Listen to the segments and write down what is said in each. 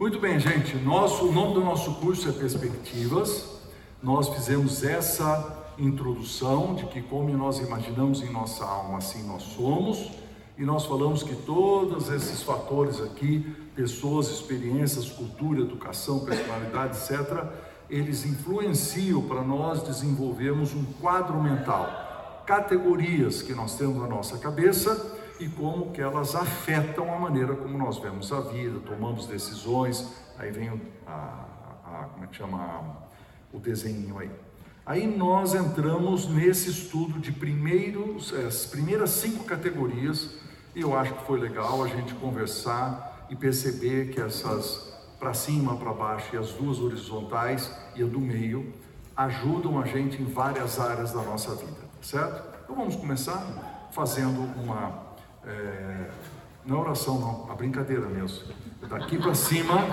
Muito bem, gente. Nosso, o nome do nosso curso é Perspectivas. Nós fizemos essa introdução de que, como nós imaginamos em nossa alma, assim nós somos. E nós falamos que todos esses fatores aqui, pessoas, experiências, cultura, educação, personalidade, etc., eles influenciam para nós desenvolvermos um quadro mental, categorias que nós temos na nossa cabeça e como que elas afetam a maneira como nós vemos a vida, tomamos decisões, aí vem a, a como é que chama o desenho aí. Aí nós entramos nesse estudo de primeiros, eh, as primeiras cinco categorias, e eu acho que foi legal a gente conversar e perceber que essas para cima, para baixo e as duas horizontais e a do meio ajudam a gente em várias áreas da nossa vida, certo? Então vamos começar fazendo uma é, não é oração, não, a brincadeira mesmo. Daqui para cima,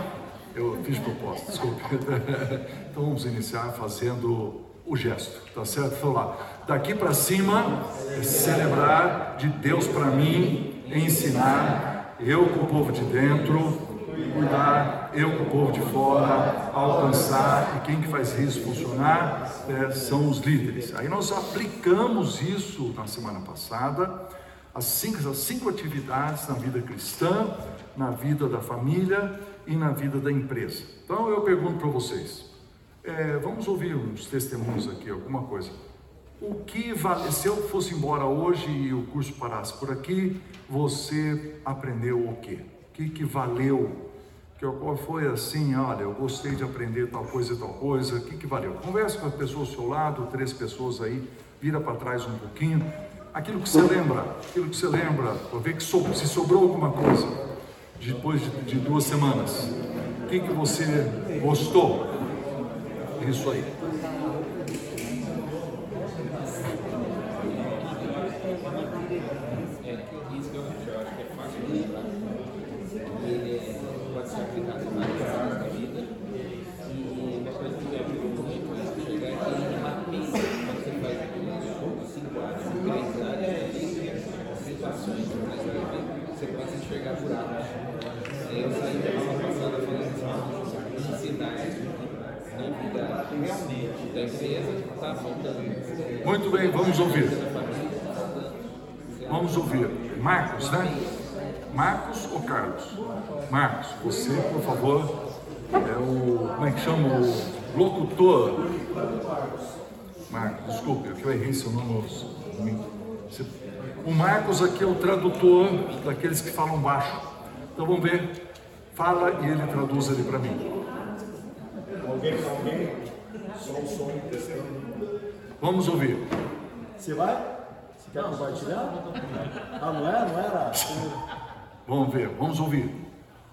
eu fiz proposta, desculpe. Então vamos iniciar fazendo o gesto, tá certo? Então lá, daqui para cima, é celebrar de Deus para mim, ensinar, eu com o povo de dentro, cuidar, eu com o povo de fora, alcançar, e quem que faz isso funcionar é, são os líderes. Aí nós aplicamos isso na semana passada, as cinco, as cinco atividades na vida cristã, na vida da família e na vida da empresa. Então eu pergunto para vocês, é, vamos ouvir uns testemunhos aqui, alguma coisa. O que vale, se eu fosse embora hoje e o curso parasse por aqui, você aprendeu o quê? O que, que valeu? Que, qual foi assim, olha, eu gostei de aprender tal coisa e tal coisa, o que, que valeu? Converse com as pessoas ao seu lado, três pessoas aí, vira para trás um pouquinho aquilo que você lembra, aquilo que você lembra, para ver que so, se sobrou alguma coisa depois de, de duas semanas. O que, que você gostou? Isso aí. Muito bem, vamos ouvir. Vamos ouvir. Marcos, né? Marcos ou Carlos? Marcos, você, por favor, é o. Como é que chama? O locutor. Marcos, desculpe, eu errei seu nome. O Marcos aqui é o tradutor daqueles que falam baixo. Então vamos ver. Fala e ele traduz ali para mim. Alguém, alguém? Só o som testando. Vamos ouvir. Você vai? Você quer compartilhar? Ah, não é? Não era? Vamos ver, vamos ouvir.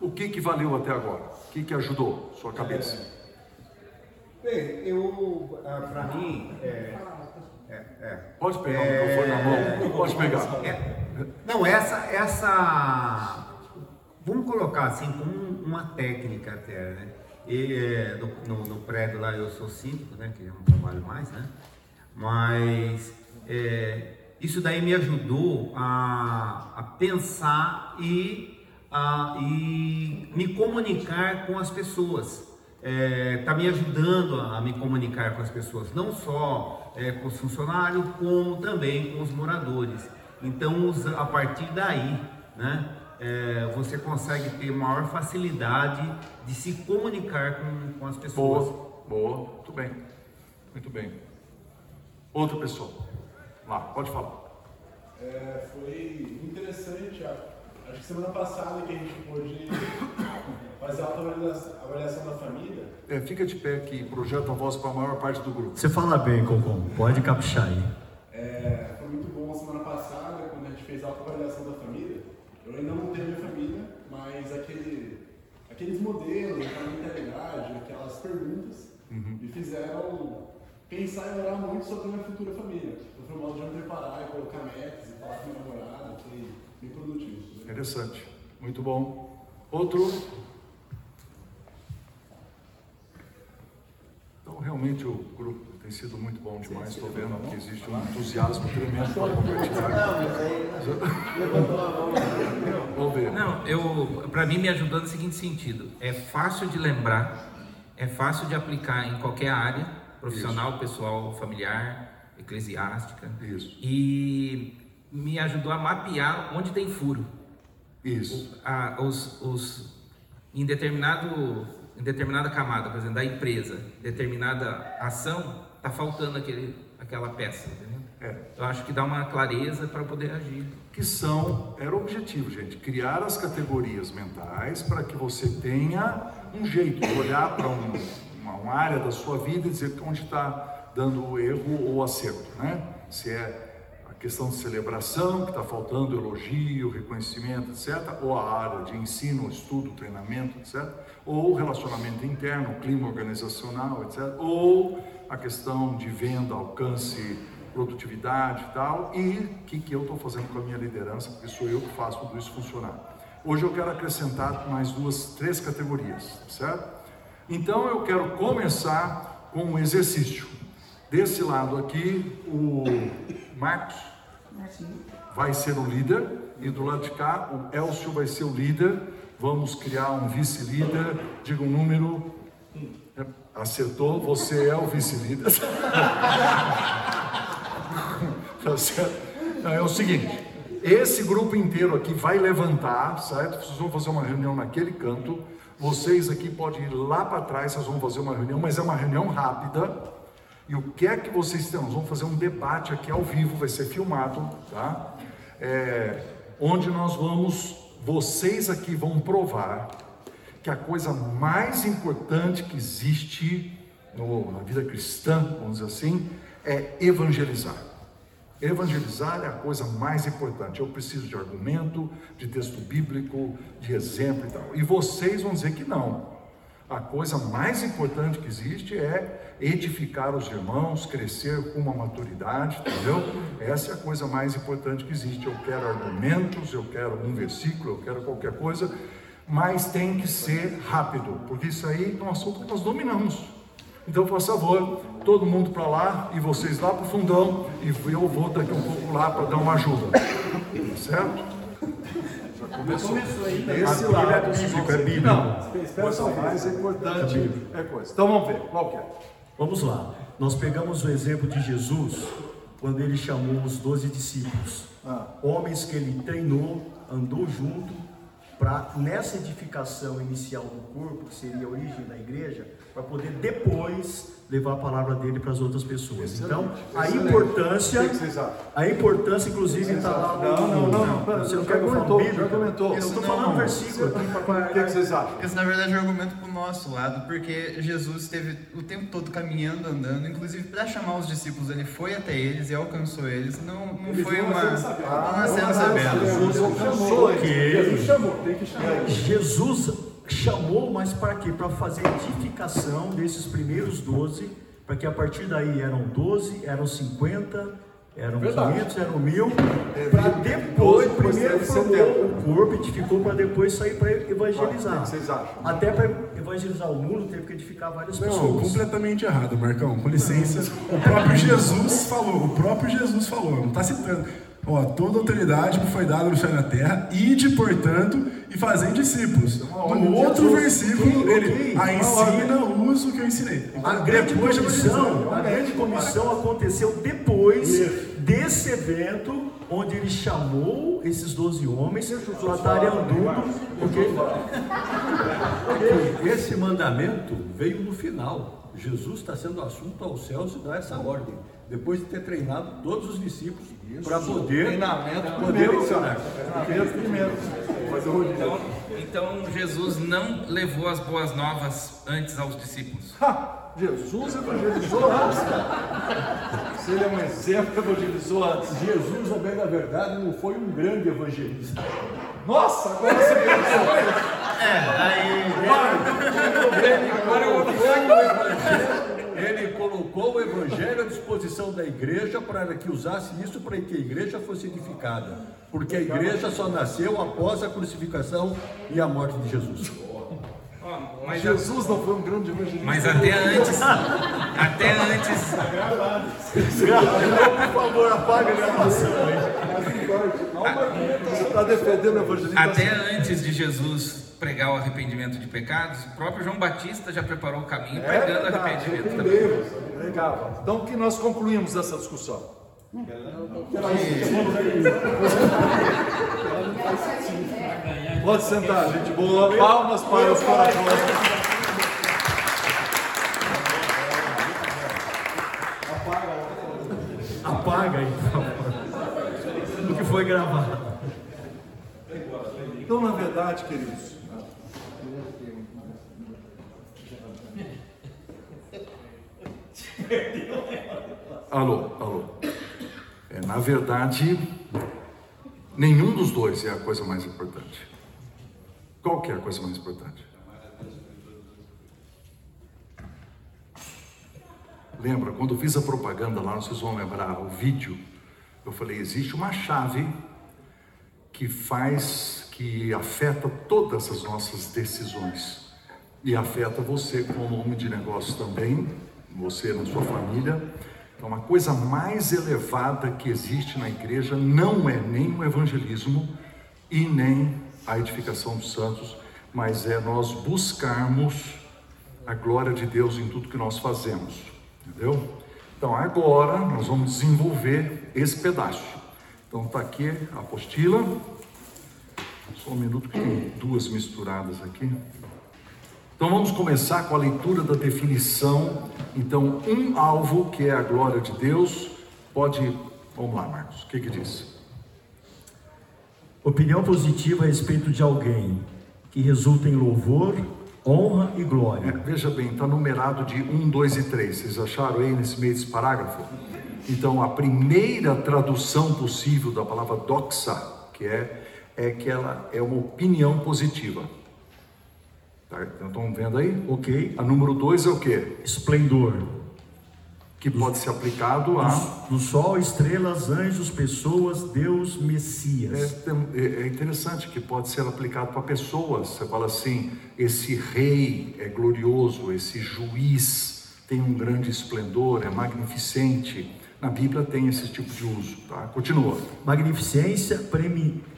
O que que valeu até agora? O que que ajudou sua cabeça? Bem, eu, ah, para mim, é, é, é, Pode pegar o microfone na mão, pode pegar. é, não, essa, essa, vamos colocar assim como uma técnica até, né? E, é, no, no, no prédio lá eu sou síndico, né? Que eu não trabalho mais, né? Mas é, isso daí me ajudou a, a pensar e, a, e me comunicar com as pessoas. Está é, tá me ajudando a, a, me comunicar com as pessoas, não só é, com os funcionários, como também com os moradores. Então, a partir daí, né, é, você consegue ter maior facilidade de se comunicar com, com as pessoas. Boa, boa, muito bem, muito bem. Outra pessoa. Lá, pode falar. É, foi interessante, acho que semana passada que a gente pôde fazer a avaliação da família. É, fica de pé aqui, projeta a voz para a maior parte do grupo. Você fala bem, Concom, pode caprichar aí. É, foi muito bom a semana passada, quando a gente fez a avaliação da família. Eu ainda não tenho minha família, mas aquele, aqueles modelos, aquela mentalidade, aquelas perguntas, uhum. me fizeram pensar e orar muito sobre a minha futura família. Eu fui um modo de me preparar e colocar metas e falar com minha namorada, foi bem produtivo. Né? Interessante, muito bom. Outro? Então, realmente. o grupo tem sido muito bom demais. Estou vendo que existe um entusiasmo tremendo para compartilhar. Vamos ver. Não, eu, para mim me ajudou no seguinte sentido: é fácil de lembrar, é fácil de aplicar em qualquer área, profissional, pessoal, familiar, eclesiástica. Isso. E me ajudou a mapear onde tem furo. Isso. A- os, os, em, determinado, em determinada camada, por exemplo, da empresa, determinada ação, está faltando aquele, aquela peça. Entendeu? É. Eu acho que dá uma clareza para poder agir. que são, era o objetivo, gente, criar as categorias mentais para que você tenha um jeito de olhar para um, uma, uma área da sua vida e dizer onde está dando erro ou acerto, né? Se é a questão de celebração, que está faltando elogio, reconhecimento, etc., ou a área de ensino, estudo, treinamento, etc., ou o relacionamento interno, clima organizacional, etc., ou a questão de venda, alcance, produtividade e tal, e o que, que eu estou fazendo com a minha liderança, porque sou eu que faço tudo isso funcionar. Hoje eu quero acrescentar mais duas, três categorias, certo? Então eu quero começar com um exercício. Desse lado aqui, o Marcos vai ser o líder, e do lado de cá, o Elcio vai ser o líder. Vamos criar um vice-líder, diga um número. Acertou, você é o vice-líder. Tá certo? É o seguinte, esse grupo inteiro aqui vai levantar, certo? Vocês vão fazer uma reunião naquele canto. Vocês aqui podem ir lá para trás, vocês vão fazer uma reunião, mas é uma reunião rápida. E o que é que vocês têm? Nós vamos fazer um debate aqui ao vivo, vai ser filmado, tá? É, onde nós vamos, vocês aqui vão provar que a coisa mais importante que existe no- na vida cristã, vamos dizer assim, é evangelizar. Evangelizar é a coisa mais importante. Eu preciso de argumento, de texto bíblico, de exemplo e tal. E vocês vão dizer que não. A coisa mais importante que existe é edificar os irmãos, crescer com uma maturidade, entendeu? Essa é a coisa mais importante que existe. Eu quero argumentos, eu quero um versículo, eu quero qualquer coisa, mas tem que ser rápido, porque isso aí é um assunto que nós dominamos. Então, por favor, todo mundo para lá e vocês lá para o fundão, e eu vou daqui um pouco lá para dar uma ajuda. Tá certo? Já começou. Esse lado é bíblico, é bíblico. Não, Espera só o mais importante é coisa. Então vamos ver, qual que é? Vamos lá. Nós pegamos o exemplo de Jesus quando ele chamou os doze discípulos, homens que ele treinou, andou junto, para nessa edificação inicial do corpo, que seria a origem da igreja, para poder depois levar a palavra dele para as outras pessoas. Então, a excelente. importância, O que que vocês acham? a importância, inclusive, está lá. Não, não, não, não, Você não já quer que eu fale comentou, já comentou. Eu estou falando um versículo aqui para O que, que vocês acham? Esse, na verdade, é um argumento pro nosso lado, porque Jesus esteve o tempo todo caminhando, andando, inclusive para chamar os discípulos, ele foi até eles e alcançou eles. Não, não foi uma. Não nascendo sabendo. Jesus alcançou. Jesus chamou, tem que chamar. Jesus chamou, mas para quê? Para fazer edificação desses primeiros 12, para que a partir daí eram 12, eram 50, eram Verdade. 500, eram 1000, para 12, depois, depois primeiro teve formou 70. o corpo, edificou para depois sair para evangelizar. que vocês acham? Até para evangelizar o mundo, teve que edificar várias Não, pessoas. completamente errado, Marcão. Com licença. O próprio Jesus falou, o próprio Jesus falou, não está citando. Ó, toda autoridade me foi dada no céu e na terra, ide, portanto, e fazem discípulos. ordem No outro Jesus. versículo, Ok, ele, ok. a ensina, usa o que eu ensinei. A grande Depois comissão, a grande comissão aconteceu depois desse evento, onde ele chamou esses 12 homens para estarem andando, porque Esse mandamento veio no final. Jesus está sendo assunto aos céus e dá essa ordem. Depois de ter treinado todos os discípulos para poder, Treinamento poder primeiro, ensinar. Treinamento. Então, então Jesus não levou as boas novas antes aos discípulos. Jesus evangelizou antes, cara. Se ele é um exemplo, evangelizou antes. Jesus, a bem da verdade, não foi um grande evangelista. Nossa, agora você me Ele colocou o evangelho à disposição da igreja para que usasse isso para que a igreja fosse edificada. Porque a igreja só nasceu após a crucificação e a morte de Jesus. Ó, Mas Jesus não foi um grande evangelista. Mas até antes, até antes, Por favor, apaga a gravação aí. Você está defendendo o evangelista? até antes de Jesus pregar o arrependimento de pecados, o próprio João Batista já preparou o caminho É pregando arrependimento também. pregava. Então, o que nós concluímos dessa discussão? Pode sentar, gente boa. Palmas para os corações. Apaga aí, por favor. O que foi gravado. Então, na verdade, queridos, alô, alô. É, na verdade, nenhum dos dois é a coisa mais importante. Qual que é a coisa mais importante? Lembra, quando fiz a propaganda lá, vocês vão lembrar o vídeo, eu falei, existe uma chave que faz, que afeta todas as nossas decisões. E afeta você como homem de negócios também, você na sua família. Então, a coisa mais elevada que existe na igreja não é nem o evangelismo e nem a edificação dos santos, mas é nós buscarmos a glória de Deus em tudo que nós fazemos. Entendeu? Então, agora nós vamos desenvolver esse pedaço. Então, está aqui a apostila. Só um minuto que tem duas misturadas aqui. Então vamos começar com a leitura da definição. Então, um alvo que é a glória de Deus, pode. Vamos lá, Marcos, o que que diz? Opinião positiva a respeito de alguém que resulta em louvor, honra e É, glória. veja bem, está numerado de 1, 2 e 3. Vocês acharam aí nesse meio desse parágrafo? Então, a primeira tradução possível da palavra doxa, que é, é que ela é uma opinião positiva. Tá? Então, estão vendo aí? Ok? A número 2 é o quê? Esplendor. Que pode ser aplicado a. Do sol, estrelas, anjos, pessoas, Deus, É, Messias. tem- é- é interessante que pode ser aplicado para pessoas. Você fala assim: esse rei é glorioso, esse juiz tem um grande esplendor, é magnificente. Na Bíblia tem esse tipo de uso. Tá? Continua. Magnificência,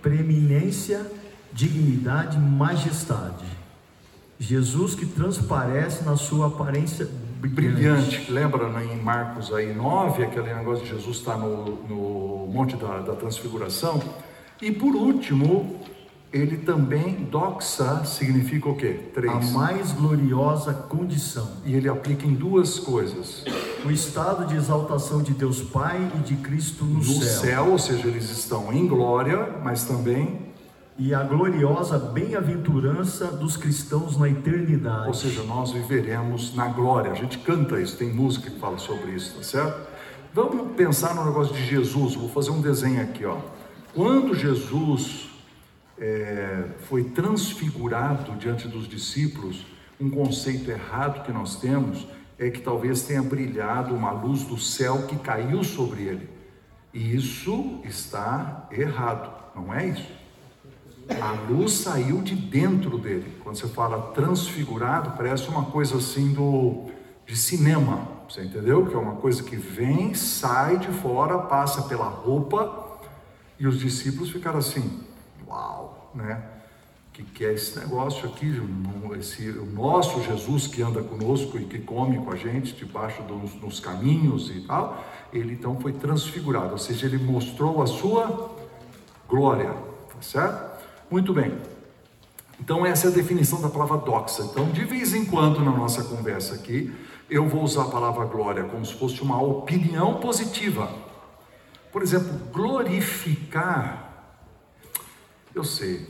preeminência, dignidade, majestade. Jesus que transparece na sua aparência brilhante. Brilhante. Lembra né, em Marcos aí 9, aquele negócio de Jesus estar no, no Monte da, da Transfiguração. E por último, ele também, doxa, significa o quê? A Três. mais gloriosa condição. E ele aplica em duas coisas. O estado de exaltação de Deus Pai e de Cristo no, no céu. ou seja, eles estão em glória, mas também, E a gloriosa bem-aventurança dos cristãos na eternidade. ou seja, nós viveremos na glória. A gente canta isso, tem música que fala sobre isso, tá certo? Vamos pensar no negócio de Jesus. Vou fazer um desenho aqui, ó. Quando Jesus é, foi transfigurado diante dos discípulos, um conceito errado que nós temos é que talvez tenha brilhado uma luz do céu que caiu sobre ele. E isso está errado, não é isso? A luz saiu de dentro dele. Quando você fala transfigurado, parece uma coisa assim do de cinema. Você entendeu? Que é uma coisa que vem, sai de fora, passa pela roupa, e os discípulos ficaram assim: "Uau, né? Que que é esse negócio aqui, esse o nosso Jesus que anda conosco e que come com a gente debaixo dos nos caminhos e tal, ele então foi transfigurado, ou seja, ele mostrou a sua glória, tá certo? Muito bem. Então essa é a definição da palavra doxa. Então, de vez em quando na nossa conversa aqui, eu vou usar a palavra glória como se fosse uma opinião positiva. Por exemplo, glorificar. Eu sei,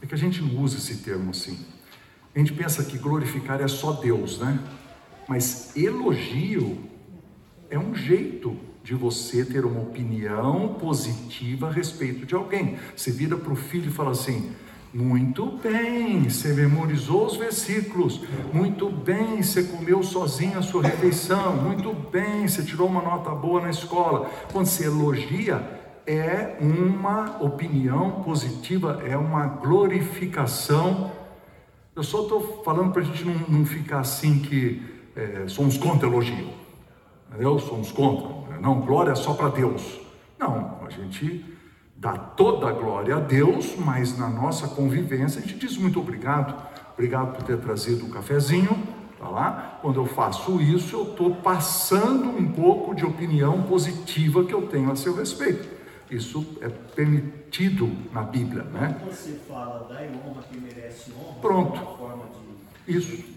é que a gente não usa esse termo assim. A gente pensa que glorificar é só Deus, né? Mas elogio é um jeito de você ter uma opinião positiva a respeito de alguém. Você vira para o filho e fala assim: muito bem, você memorizou os versículos. Muito bem, você comeu sozinho a sua refeição. Muito bem, você tirou uma nota boa na escola. Quando você elogia, é uma opinião positiva, é uma glorificação Eu só estou falando para a gente não, não, ficar assim que é, somos contra elogio. Entendeu? Somos contra. Não, glória é só para Deus. Não, a gente dá toda a glória a Deus, mas na nossa convivência a gente diz muito obrigado. Obrigado por ter trazido o um cafezinho. Tá lá? Quando eu faço isso, eu estou passando um pouco de opinião positiva que eu tenho a seu respeito. Isso é permitido na Bíblia, né? Você fala da honra que merece honra. Pronto. Isso.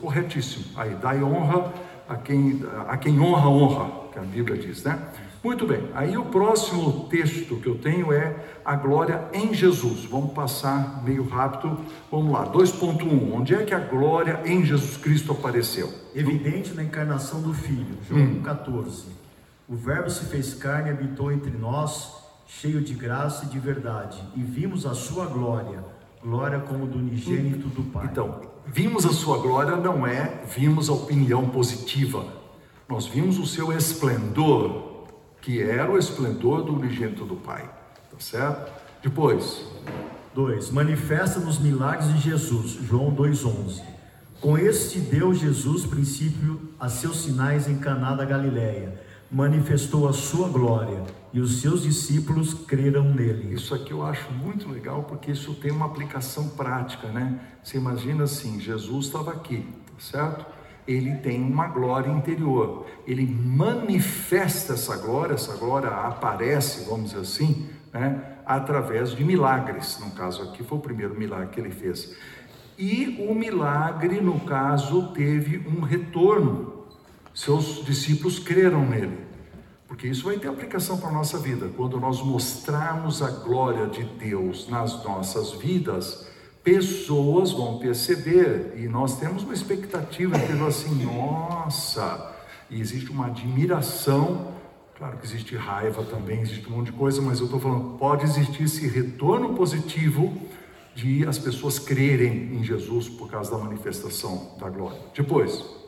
Corretíssimo. Aí, dai honra a quem, a quem honra, honra, que a Bíblia diz, né? Muito bem, aí o próximo texto que eu tenho é a glória em Jesus. Vamos passar meio rápido. Vamos lá, 2.1. Onde é que a glória em Jesus Cristo apareceu? Evidente na encarnação do Filho, João hum. 14. O Verbo se fez carne e habitou entre nós, cheio de graça e de verdade, e vimos a sua glória, glória como do unigênito do Pai. Então, vimos a sua glória não é vimos a opinião positiva. Nós vimos o seu esplendor, que era o esplendor do unigênito do Pai. Tá certo? Depois. 2. Manifesta nos milagres de Jesus, João 2,11. Com este deu Jesus princípio a seus sinais em Caná da Galileia. Manifestou a sua glória e os seus discípulos creram nele. Isso aqui eu acho muito legal porque isso tem uma aplicação prática, né? Você imagina assim, Jesus estava aqui, tá certo? ele tem uma glória interior. Ele manifesta essa glória, essa glória aparece, vamos dizer assim, né, através de milagres. No caso aqui foi o primeiro milagre que ele fez. E o milagre, no caso, teve um retorno. Seus discípulos creram nele. Porque isso vai ter aplicação para a nossa vida. Quando nós mostrarmos a glória de Deus nas nossas vidas, pessoas vão perceber e nós temos uma expectativa de assim, nossa, e existe uma admiração, claro que existe raiva também, existe um monte de coisa, mas eu estou falando, pode existir esse retorno positivo de as pessoas crerem em Jesus por causa da manifestação da glória. Depois.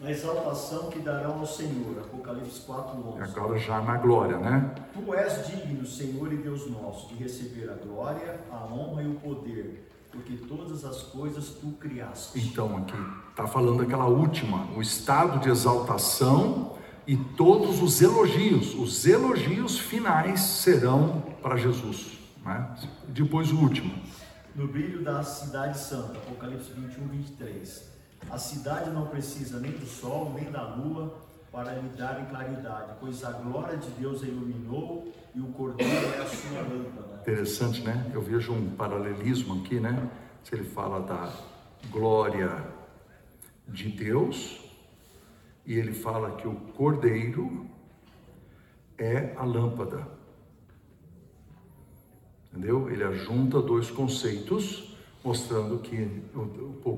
Na exaltação que darão ao Senhor, Apocalipse 4:11. Agora já na glória, né? Tu és digno, Senhor e Deus nosso, de receber a glória, a honra e o poder porque todas as coisas tu criaste. Então, aqui está falando daquela última, o estado de exaltação e todos os elogios, os elogios finais serão para Jesus. Né? Depois o último. No brilho da cidade santa, Apocalipse 21, 23. A cidade não precisa nem do sol, nem da lua para lhe darem claridade, pois a glória de Deus a iluminou e o cordeiro é a sua lâmpada. Interessante, né? Eu vejo um paralelismo aqui, né? Se ele fala da glória de Deus e ele fala que o cordeiro é a lâmpada. Entendeu? Ele ajunta dois conceitos, mostrando que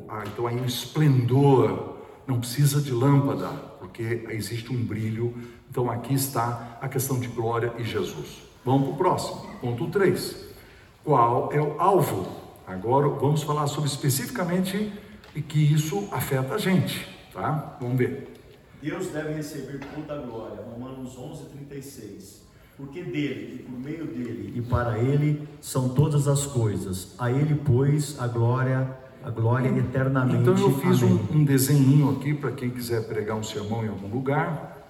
ah, então aí o esplendor não precisa de lâmpada, porque existe um brilho. Então aqui está a questão de glória e Jesus. Vamos para o próximo, ponto 3. Qual é o alvo? Agora vamos falar sobre especificamente e que isso afeta a gente, tá? Vamos ver. Deus deve receber toda a glória, Romanos 11, 36. Porque dele, e por meio dele, e para ele são todas as coisas. A ele, pois, a glória a glória eternamente. Então eu fiz um, um desenho aqui para quem quiser pregar um sermão em algum lugar.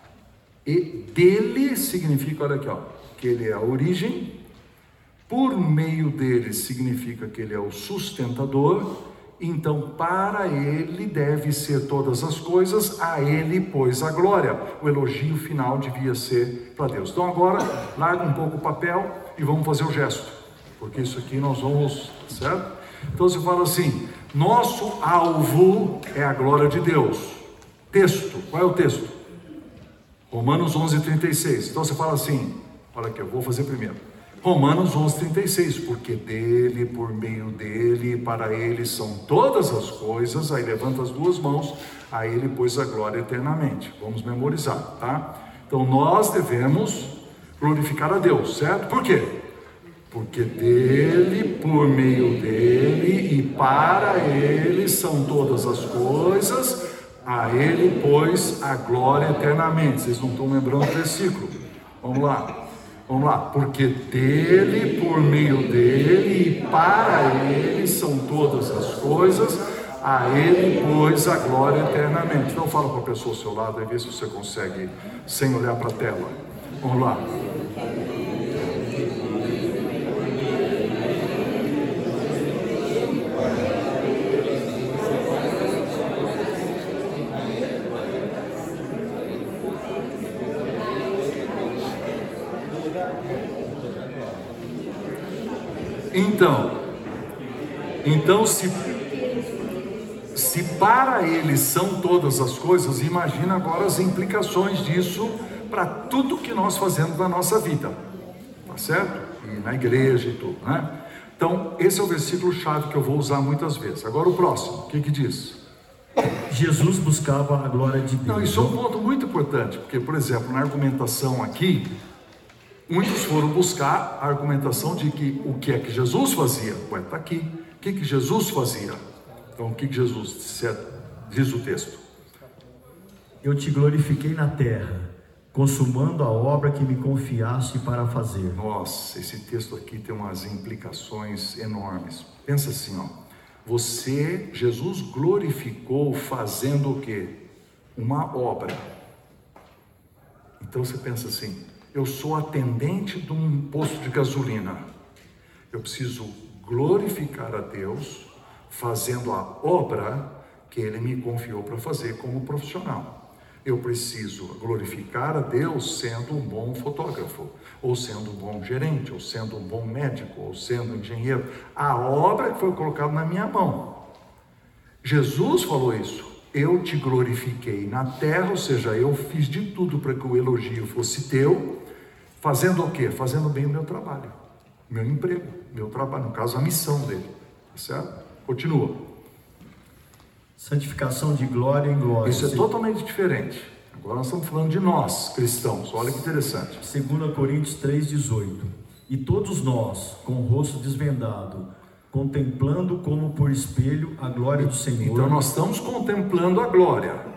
E dele significa, olha aqui, ó, que ele é a origem, por meio dele significa que ele é o sustentador, então para ele deve ser todas as coisas, a ele pois a glória. O elogio final devia ser para Deus. Então agora larga um pouco o papel e vamos fazer o gesto, porque isso aqui nós vamos, certo? Então você fala assim: nosso alvo é a glória de Deus. Texto, qual é o texto? Romanos 11:36. Então você fala assim: olha aqui, eu vou fazer primeiro. Romanos 11:36, porque dele, por meio dele, para ele são todas as coisas. Aí levanta as duas mãos, a ele pôs a glória eternamente. Vamos memorizar, tá? Então nós devemos glorificar a Deus, certo? Por quê? porque dele, por meio dele e para ele são todas as coisas, a ele, pois, a glória eternamente. Vocês não estão lembrando do versículo? Vamos lá. Vamos lá, porque dele, por meio dele e para ele são todas as coisas, a ele, pois, a glória eternamente. Então fala para a pessoa ao seu lado e vê se você consegue, sem olhar para a tela. Vamos lá. Então, então se se para ele são todas as coisas, imagina agora as implicações disso para tudo que nós fazemos na nossa vida, tá certo? E na igreja e tudo, né? Então, esse é o versículo chave que eu vou usar muitas vezes. Agora o próximo, o que que diz? Jesus buscava a glória de Deus. Não, isso é um ponto muito importante, porque, por exemplo, na argumentação aqui, muitos foram buscar a argumentação de que o que é que Jesus fazia? Ué, está aqui. O que, que Jesus fazia? Então, o que, que Jesus diz o texto? Eu te glorifiquei na terra, consumando a obra que me confiaste para fazer. Nossa, esse texto aqui tem umas implicações enormes. Pensa assim, ó. Você, Jesus glorificou fazendo o quê? Uma obra. Então você pensa assim: eu sou atendente de um posto de gasolina. Eu preciso glorificar a Deus fazendo a obra que Ele me confiou para fazer como profissional. Eu preciso glorificar a Deus sendo um bom fotógrafo, ou sendo um bom gerente, ou sendo um bom médico, ou sendo um engenheiro. A obra que foi colocada na minha mão. Jesus falou isso. Eu te glorifiquei na terra, ou seja, eu fiz de tudo para que o elogio fosse teu, fazendo o quê? Fazendo bem o meu trabalho, meu emprego, meu trabalho, no caso, a missão dele. Tá certo? Continua. Santificação de glória em glória. Isso é totalmente diferente. Agora nós estamos falando de nós, cristãos. Olha que interessante. 2 Coríntios 3,18. E todos nós, com o rosto desvendado, contemplando como por espelho a glória do Senhor. Então nós estamos contemplando a glória.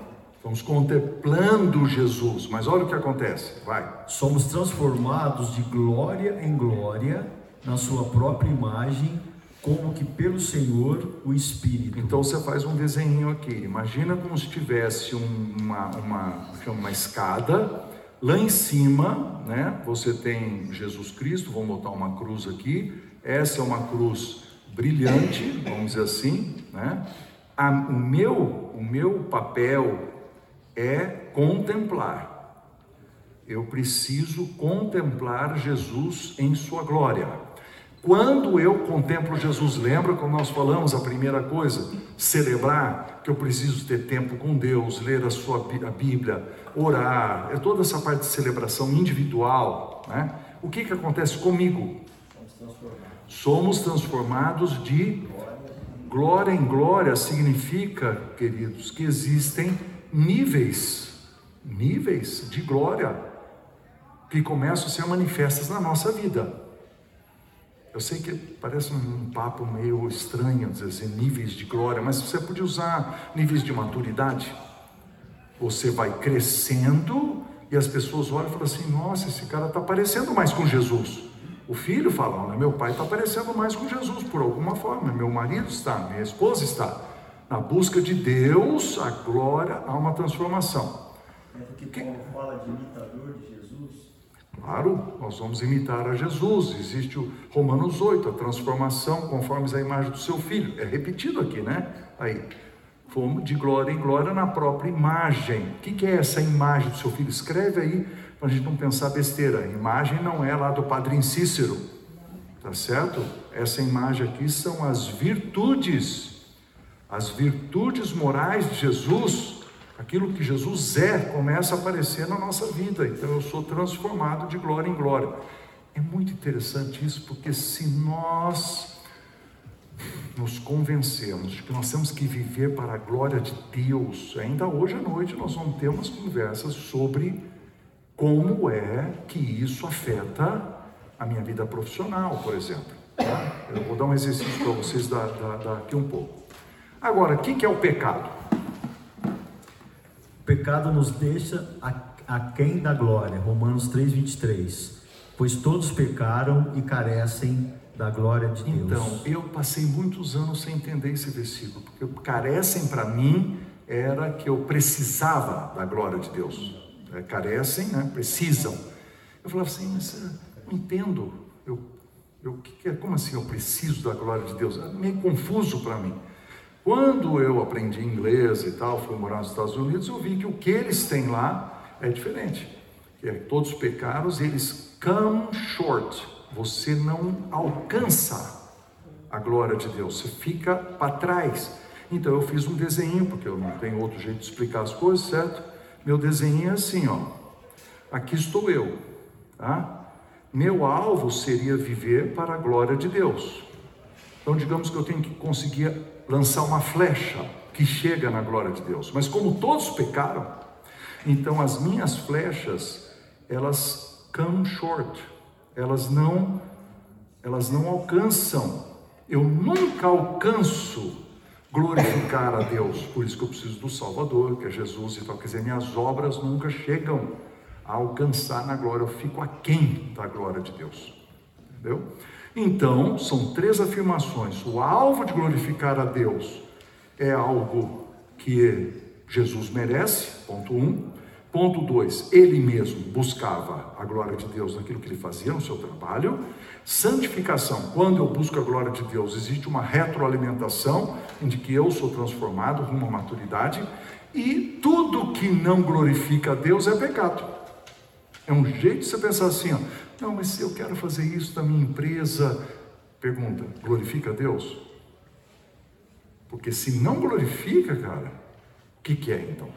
Estamos contemplando Jesus. Mas olha o que acontece. Vai. Somos transformados de glória em glória na sua própria imagem como que pelo Senhor o Espírito. Então você faz um desenho aqui. Imagina como se tivesse uma, uma, uma escada. Lá em cima, né, você tem Jesus Cristo, vamos botar uma cruz aqui. Essa é uma cruz brilhante, vamos dizer assim. Né? A, o, meu, o meu papel é contemplar. Eu preciso contemplar Jesus em sua glória. Quando eu contemplo Jesus, lembra como nós falamos a primeira coisa? Celebrar, que eu preciso ter tempo com Deus, ler a sua a Bíblia, orar, é toda essa parte de celebração individual, né? O que que acontece comigo? Somos transformados de glória em glória, significa, queridos, que existem níveis, níveis de glória que começam a ser manifestas na nossa vida. Eu sei que parece um papo meio estranho dizer assim, níveis de glória, mas você pode usar níveis de maturidade. Você vai crescendo e as pessoas olham e falam assim: nossa, esse cara está parecendo mais com Jesus. O filho fala: meu pai está parecendo mais com Jesus por alguma forma. Meu marido está, minha esposa está. Na busca de Deus, a glória, há uma transformação. Mas aqui Paulo fala de imitador de Jesus. Claro, nós vamos imitar a Jesus. Existe o Romanos 8, a transformação conforme a imagem do seu filho. É repetido aqui, né? Aí, fomos de glória em glória na própria imagem. O que é essa imagem do seu filho? Escreve aí para a gente não pensar besteira. A imagem não é lá do Padre Cícero, tá certo? Essa imagem aqui são as virtudes, as virtudes morais de Jesus Aquilo que Jesus é começa a aparecer na nossa vida. Então eu sou transformado de glória em glória. É muito interessante isso, porque se nós nos convencemos de que nós temos que viver para a glória de Deus, ainda hoje à noite nós vamos ter umas conversas sobre como é que isso afeta a minha vida profissional, por exemplo. Tá? Eu vou dar um exercício para vocês daqui um pouco. Agora, o que é o pecado? O pecado nos deixa aquém da glória. Romanos 3, 23. pois todos pecaram e carecem da glória de Deus. Então, eu passei muitos anos sem entender esse versículo, porque carecem para mim era que eu precisava da glória de Deus. É, carecem, né? precisam. Eu falava assim, mas eu não entendo. Eu, eu, que, como assim eu preciso da glória de Deus? É meio confuso para mim. Quando eu aprendi inglês e tal, fui morar nos Estados Unidos, eu vi que o que eles têm lá é diferente. É, todos pecados, eles come short. Você não alcança a glória de Deus, você fica para trás. Então eu fiz um desenho, porque eu não tenho outro jeito de explicar as coisas, certo? Meu desenho é assim, ó. Aqui estou eu, tá? Meu alvo seria viver para a glória de Deus. Então, digamos que eu tenho que conseguir lançar uma flecha que chega na glória de Deus. Mas como todos pecaram, então as minhas flechas, elas come short. Elas não elas não alcançam. Eu nunca alcanço glorificar a Deus. Por isso que eu preciso do Salvador, que é Jesus e tal. Quer dizer, minhas obras nunca chegam a alcançar na glória, eu fico aquém da glória de Deus. Entendeu? Então, são três afirmações. O alvo de glorificar a Deus é algo que Jesus merece, ponto um. Ponto dois, ele mesmo buscava a glória de Deus naquilo que ele fazia no seu trabalho. Santificação, quando eu busco a glória de Deus, existe uma retroalimentação em que eu sou transformado rumo à maturidade. E tudo que não glorifica a Deus é pecado. É um jeito de você pensar assim, ó, não, mas se eu quero fazer isso na minha empresa, pergunta, glorifica a Deus? Porque se não glorifica, cara, o que, que é então?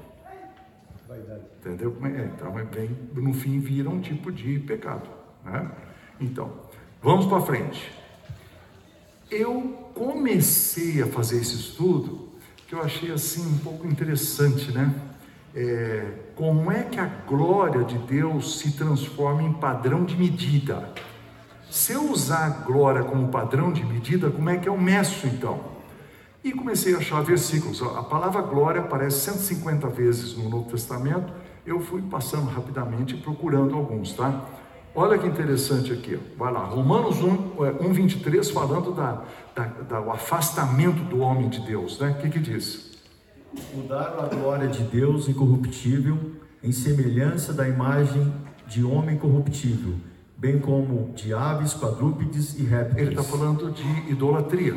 Vaidade. Entendeu? É, então, é bem, no fim, vira um tipo de pecado. Né? Então, vamos para frente. Eu comecei a fazer esse estudo que eu achei assim um pouco interessante, né? É, como é que a glória de Deus se transforma em padrão de medida? Se eu usar a glória como padrão de medida, como é que eu meço então? E comecei a achar versículos. A palavra glória aparece 150 vezes no Novo Testamento. Eu fui passando rapidamente procurando alguns, tá? Olha que interessante aqui, vai lá, Romanos 1, 1 23, falando da, da, da, o afastamento do homem de Deus, né? O que, que diz? Mudaram a glória de Deus incorruptível em semelhança da imagem de homem corruptível, bem como de aves, quadrúpedes e répteis. Ele está falando de idolatria.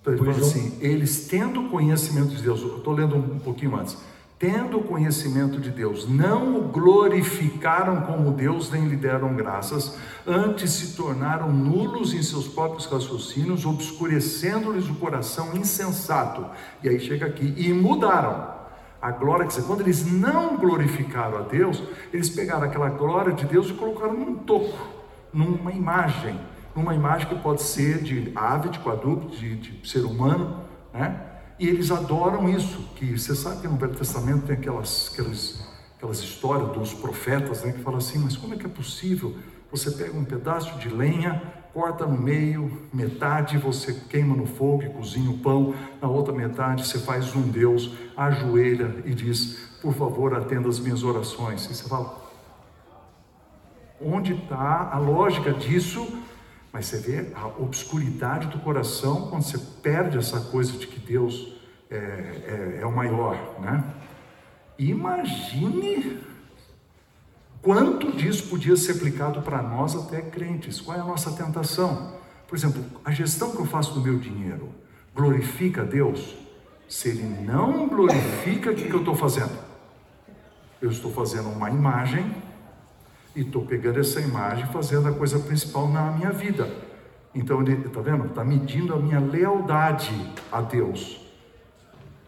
Então, ele fala assim: eles tendo conhecimento de Deus, eu estou lendo um pouquinho antes, tendo conhecimento de Deus, não o glorificaram como Deus, nem lhe deram graças, antes se tornaram nulos em seus próprios raciocínios, obscurecendo-lhes o coração insensato. E aí chega aqui, e mudaram. A glória, quer dizer, quando eles não glorificaram a Deus, eles pegaram aquela glória de Deus e colocaram num toco, numa imagem, numa imagem que pode ser de ave, de quadrúpede, de, de ser humano, né? E eles adoram isso, que você sabe que no Velho Testamento tem aquelas, aquelas, aquelas histórias dos profetas, né, que falam assim, mas como é que é possível? Você pega um pedaço de lenha, corta no meio, metade você queima no fogo e cozinha o pão, na outra metade você faz um Deus, ajoelha e diz, por favor, atenda as minhas orações. E você fala, onde está a lógica disso? Mas você vê a obscuridade do coração quando você perde essa coisa de que Deus é, é, é o maior, né? Imagine quanto disso podia ser aplicado para nós até crentes. Qual é a nossa tentação? Por exemplo, a gestão que eu faço do meu dinheiro glorifica a Deus? Se ele não glorifica, o que, eu estou fazendo? Eu estou fazendo uma imagem e estou pegando essa imagem e fazendo a coisa principal na minha vida. Então ele está vendo? Está medindo a minha lealdade a Deus.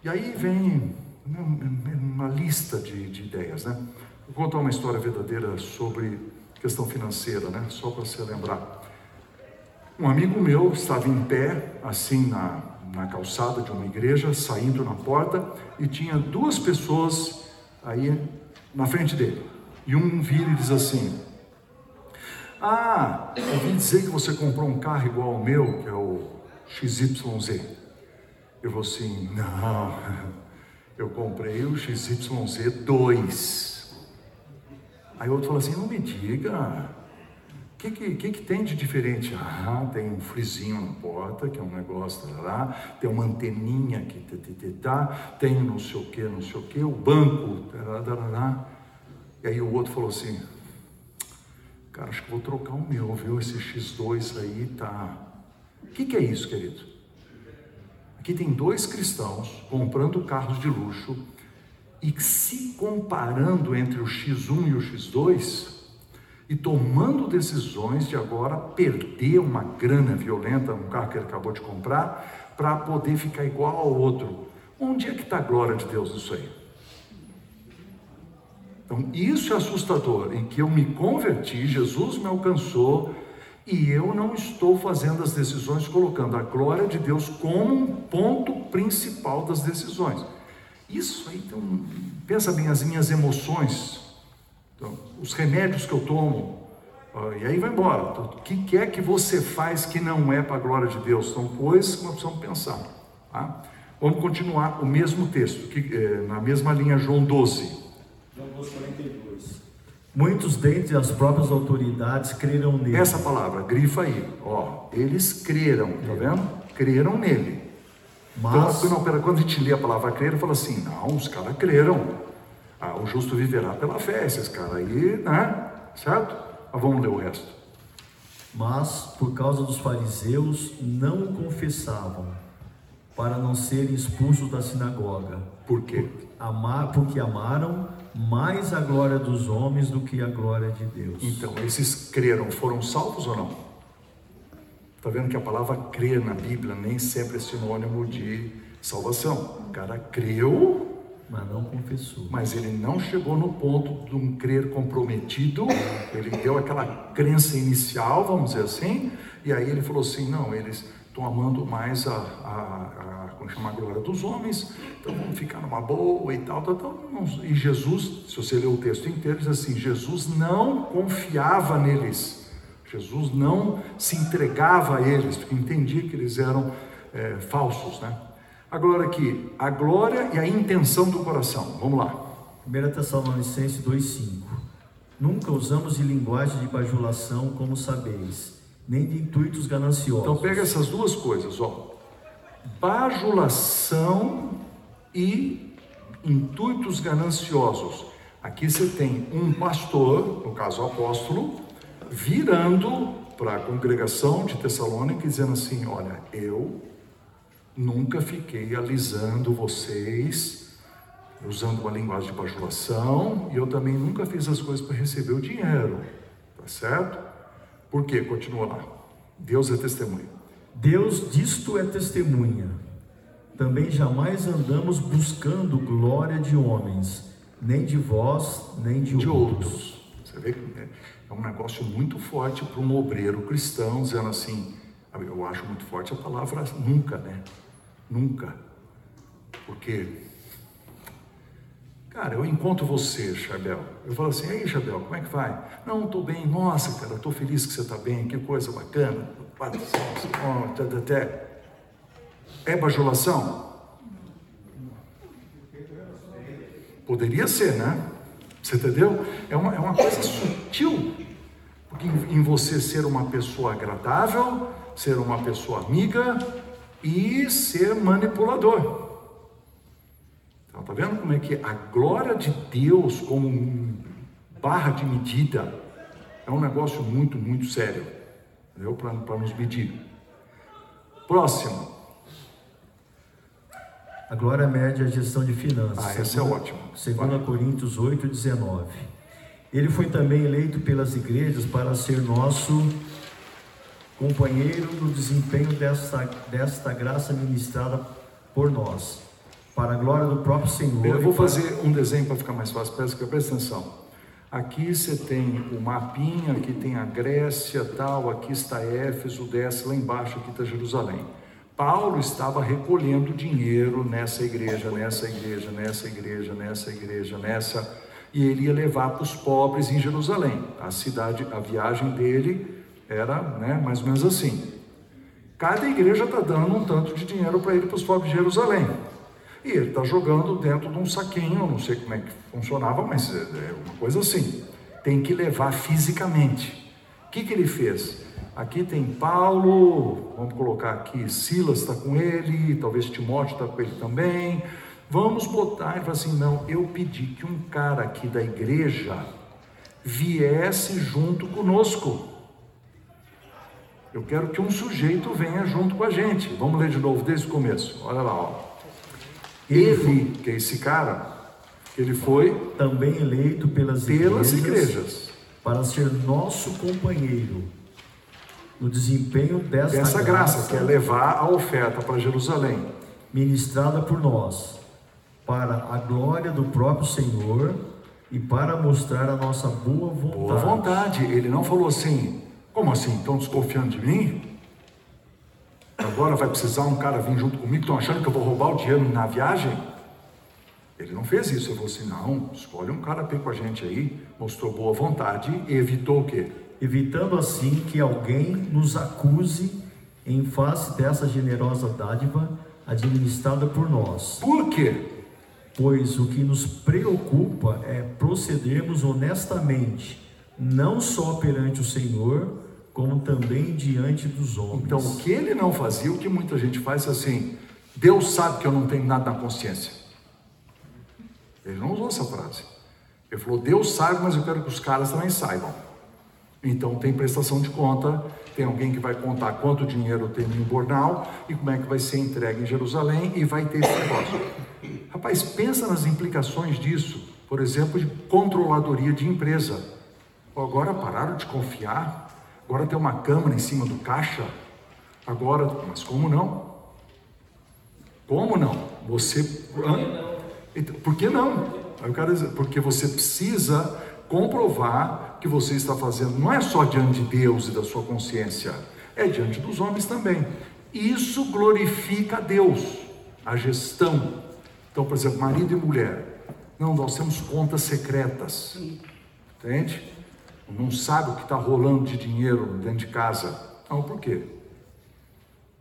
E aí vem uma lista de, de ideias, né? Vou contar uma história verdadeira sobre questão financeira, né? Só para você lembrar. Um amigo meu estava em pé, assim na, na calçada de uma igreja, saindo na porta, e tinha duas pessoas aí na frente dele. E um vira e diz assim: Ah, ouvi dizer que você comprou um carro igual ao meu, que é o XYZ. Eu vou assim: Não, eu comprei o XYZ2. Aí o outro fala assim: Não me diga, que, que, que, que tem de diferente? Ah, tem um frizinho na porta, que é um negócio, lá, tem uma anteninha que tá, tem não sei o que, não sei o que, o banco, tarará. E aí o outro falou assim, cara, acho que vou trocar o meu, viu? Esse X2 aí tá. O que, que é isso, querido? Aqui tem dois cristãos comprando carros de luxo e se comparando entre o X1 e o X2 e tomando decisões de agora perder uma grana violenta no carro que ele acabou de comprar para poder ficar igual ao outro. Onde é que está a glória de Deus nisso aí? Então, isso é assustador, em que eu me converti, Jesus me alcançou e eu não estou fazendo as decisões colocando a glória de Deus como um ponto principal das decisões. Isso aí, então, pensa bem as minhas emoções, então, os remédios que eu tomo, e aí vai embora. Então, o que, é que você faz que não é para a glória de Deus? São coisas que nós precisamos pensar. Tá? Vamos continuar o mesmo texto, que, é, na mesma linha, João 12. João 12, 42. Muitos dentre as próprias autoridades creram nele. Essa palavra, grifa aí. Ó, eles creram, tá vendo? Creram nele. Mas... Então, não, pera, quando a gente lê a palavra crer, fala assim, não, os caras creram. Ah, o justo viverá pela fé, esses caras aí, né? Certo? Mas vamos ler o resto. Mas, por causa dos fariseus, não confessavam, para não serem expulsos da sinagoga. Por quê? Amar, porque amaram mais a glória dos homens do que a glória de Deus. Então, esses creram, foram salvos ou não? Está vendo que a palavra crer na Bíblia nem sempre é sinônimo de salvação. O cara creu, mas não confessou. Mas ele não chegou no ponto de um crer comprometido, ele deu aquela crença inicial, vamos dizer assim, e aí ele falou assim: não, eles estão amando mais a, a, a, como chama, a glória dos homens, então vamos ficar numa boa e tal, tal, tal. E Jesus, se você ler o texto inteiro, diz assim: Jesus não confiava neles, Jesus não se entregava a eles, porque entendia que eles eram é, falsos, né? Agora aqui, a glória e a intenção do coração. Vamos lá. 1 Tessalonicenses 2,5 Nunca usamos de linguagem de bajulação, como sabeis, nem de intuitos gananciosos. Então pega essas duas coisas, ó. Bajulação e intuitos gananciosos. Aqui você tem um pastor, no caso o apóstolo, virando para a congregação de Tessalônica dizendo assim: Olha, eu Nunca fiquei alisando vocês, usando uma linguagem de bajulação, e eu também nunca fiz as coisas para receber o dinheiro, tá certo? Por quê? Continua lá. Deus é testemunha. Deus disto é testemunha. Também jamais andamos buscando glória de homens, nem de vós, nem de, de outros. outros. Você vê que é, é um negócio muito forte para um obreiro cristão, dizendo assim, eu acho muito forte a palavra nunca, né? Nunca. Porque, cara, eu encontro você, Chabel. Eu falo assim, aí, Chabel, como é que vai? Não, estou bem. Nossa, cara, estou feliz que você está bem. Que coisa bacana. Até. É bajulação? Poderia ser, né? Você entendeu? É uma, é uma coisa sutil. Porque em, em você ser uma pessoa agradável, ser uma pessoa amiga, e ser manipulador. Então, tá vendo como é que a glória de Deus como barra de medida é um negócio muito, muito sério, entendeu? Para nos medir. Próximo. A glória média é a gestão de finanças. Ah, essa é ótima. Segundo Coríntios 8, 19. Ele foi também eleito pelas igrejas para ser nosso companheiro no desempenho desta, desta graça ministrada por nós, para a glória do próprio Senhor. Eu vou fazer um desenho para ficar mais fácil, presta, presta atenção. Aqui você tem o mapinha, aqui tem a Grécia, tal, aqui está Éfeso, desce lá embaixo, aqui está Jerusalém. Paulo estava recolhendo dinheiro nessa igreja, nessa igreja, nessa igreja, nessa igreja, nessa, e ele ia levar para os pobres em Jerusalém. A cidade, a viagem dele era né, mais ou menos assim. Cada igreja está dando um tanto de dinheiro para ele para os pobres de Jerusalém. E ele está jogando dentro de um saquinho, não sei como é que funcionava, mas é, é uma coisa assim. Tem que levar fisicamente. que, que ele fez? Aqui tem Paulo, vamos colocar aqui, Silas está com ele, talvez Timóteo está com ele também. Vamos botar, ele fala assim: não, eu pedi que um cara aqui da igreja viesse junto conosco. Eu quero que um sujeito venha junto com a gente. Vamos ler de novo desde o começo. Olha lá, ó. Ele, que é esse cara, ele foi também eleito pelas, pelas igrejas, igrejas para ser nosso companheiro no desempenho dessa, dessa graça, graça, que é levar a oferta para Jerusalém, ministrada por nós, para a glória do próprio Senhor e para mostrar a nossa boa vontade. Boa vontade. Ele não falou assim: como assim? Estão desconfiando de mim? Agora vai precisar um cara vir junto comigo? Estão achando que eu vou roubar o dinheiro na viagem? Ele não fez isso. Ele falou assim: não, escolhe um cara ir com a gente aí. Mostrou boa vontade e evitou o quê? evitando assim que alguém nos acuse em face dessa generosa dádiva administrada por nós. Por quê? Pois o que nos preocupa é procedermos honestamente, não só perante o Senhor, como também diante dos homens. Então, o que ele não fazia, o que muita gente faz é assim: Deus sabe que eu não tenho nada na consciência. Ele não usou essa frase. Ele falou: Deus sabe, mas eu quero que os caras também saibam. Então tem prestação de conta, tem alguém que vai contar quanto dinheiro tem no bornal e como é que vai ser entregue em Jerusalém e vai ter esse negócio. Rapaz, pensa nas implicações disso, por exemplo, de controladoria de empresa. Agora pararam de confiar, agora tem uma câmera em cima do caixa, agora, mas como não? Como não? Você. Por que não? Então, por que não? Eu quero dizer, porque você precisa comprovar que você está fazendo não é só diante de Deus e da sua consciência, é diante dos homens também. Isso glorifica a Deus, a gestão. Então, por exemplo, marido e mulher. Não, nós temos contas secretas. Entende? Não sabe o que está rolando de dinheiro dentro de casa. Não, por quê?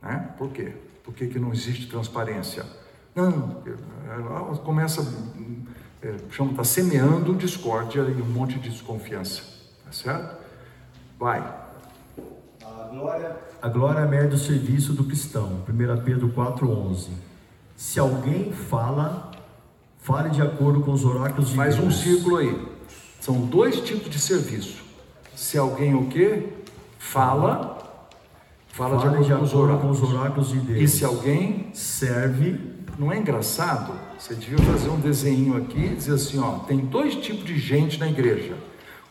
Né? Por quê? Por que, que não existe transparência? Não, ela começa é, chama, está semeando discórdia e um monte de desconfiança. Tá certo? Vai. A glória, a glória é merda do serviço do cristão. 1 Pedro 4,11. Se alguém fala, fale de acordo com os oráculos de Faz Deus. um círculo aí. São dois tipos de serviço. Se alguém o quê? Fala, fala de acordo, de acordo com os oráculos de Deus. E se alguém serve, não é engraçado? Você devia fazer um desenho aqui e dizer assim: ó, tem dois tipos de gente na igreja: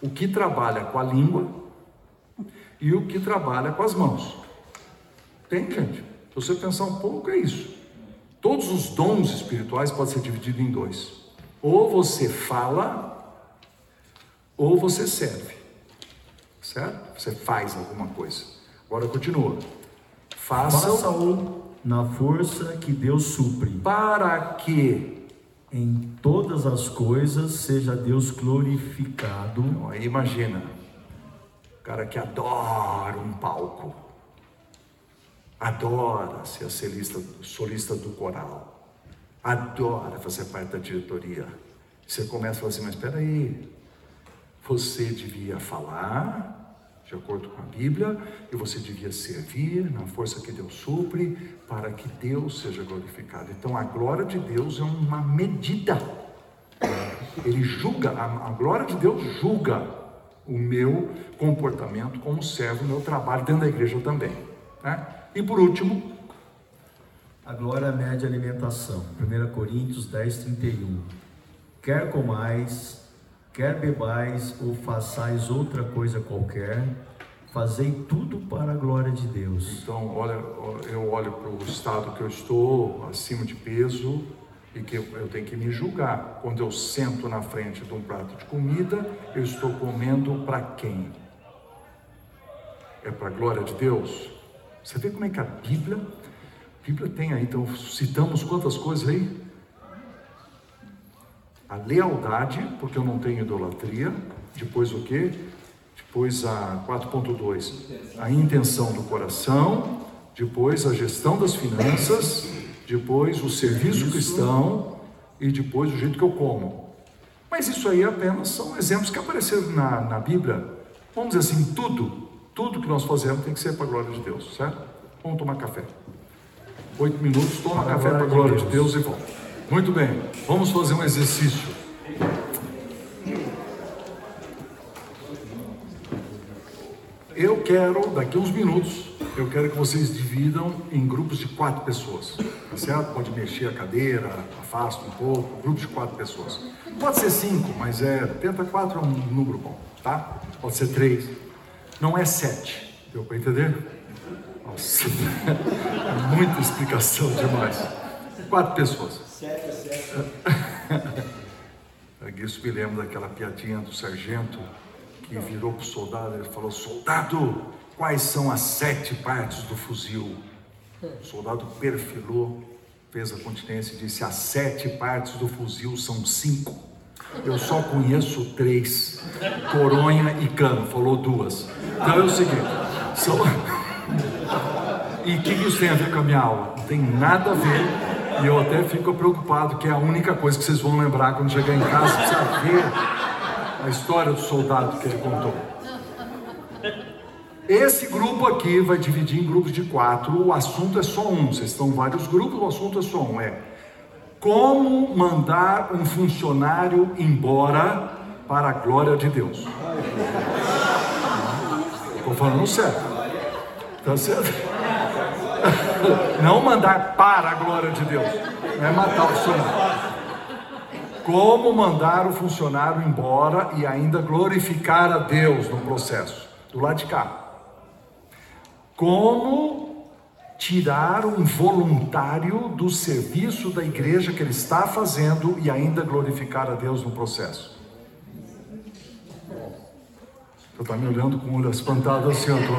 o que trabalha com a língua e o que trabalha com as mãos. Tem, gente. Se você pensar um pouco, é isso. Todos os dons espirituais podem ser divididos em dois: ou você fala, ou você serve. Certo? Você faz alguma coisa. Agora continua. Faça, Faça o na força que Deus supre, para que em todas as coisas seja Deus glorificado. Aí imagina, o cara que adora um palco, adora ser a solista, solista do coral, adora fazer parte da diretoria. Você começa a falar assim, mas espera aí, você devia falar de acordo com a Bíblia, e você devia servir na força que Deus supre, para que Deus seja glorificado. Então a glória de Deus é uma medida. Ele julga, a, a glória de Deus julga o meu comportamento como servo, o meu trabalho dentro da igreja também. Né? E por último, a glória mede a alimentação. 1 Coríntios 10, 31. Quer comais, quer bebais ou façais outra coisa qualquer, fazei tudo para a glória de Deus. Então, olha, eu olho para o estado que eu estou, acima de peso, e que eu tenho que me julgar. Quando eu sento na frente de um prato de comida, eu estou comendo para quem? É para a glória de Deus? Você vê como é que a Bíblia, a Bíblia tem aí, então citamos quantas coisas aí? A lealdade, porque eu não tenho idolatria. Depois o que? Depois a 4.2, a intenção do coração. Depois a gestão das finanças. Depois o serviço cristão. E depois o jeito que eu como. Mas isso aí apenas são exemplos que apareceram na, na Bíblia. Vamos dizer assim, tudo tudo que nós fazemos tem que ser para a glória de Deus, certo? Vamos tomar café. Oito minutos, toma café para a glória de Deus e volta. Muito bem, vamos fazer um exercício. Eu quero, daqui a uns minutos, eu quero que vocês dividam em grupos de quatro pessoas. Tá certo? Pode mexer a cadeira, afasta um pouco, grupos de quatro pessoas. Pode ser cinco, mas é. Tenta quatro é um número bom, tá? Pode ser três. Não é sete. Deu para entender? Nossa, muita explicação demais. Quatro pessoas. Sete, sete. Isso me lembra daquela piadinha do sargento que virou para o soldado e falou: Soldado, quais são as sete partes do fuzil? O soldado perfilou, fez a continência e disse: As sete partes do fuzil são cinco. Eu só conheço três: coronha e cano. Falou duas. Então é o seguinte: são... E o que isso tem a ver com a minha aula? Não tem nada a ver. E eu até fico preocupado, que é a única coisa que vocês vão lembrar quando chegar em casa, precisa ver a história do soldado que ele contou. Esse grupo aqui vai dividir em grupos de quatro, o assunto é só um. Vocês estão em vários grupos, o assunto é só um. É como mandar um funcionário embora para a glória de Deus. Estou falando sério. Tá certo? Não mandar para a glória de Deus. Não é matar o funcionário. Como mandar o funcionário embora e ainda glorificar a Deus no processo. Do lado de cá. Como tirar um voluntário do serviço da igreja que ele está fazendo e ainda glorificar a Deus no processo. Você está me olhando com o olho espantado assim, eu tô...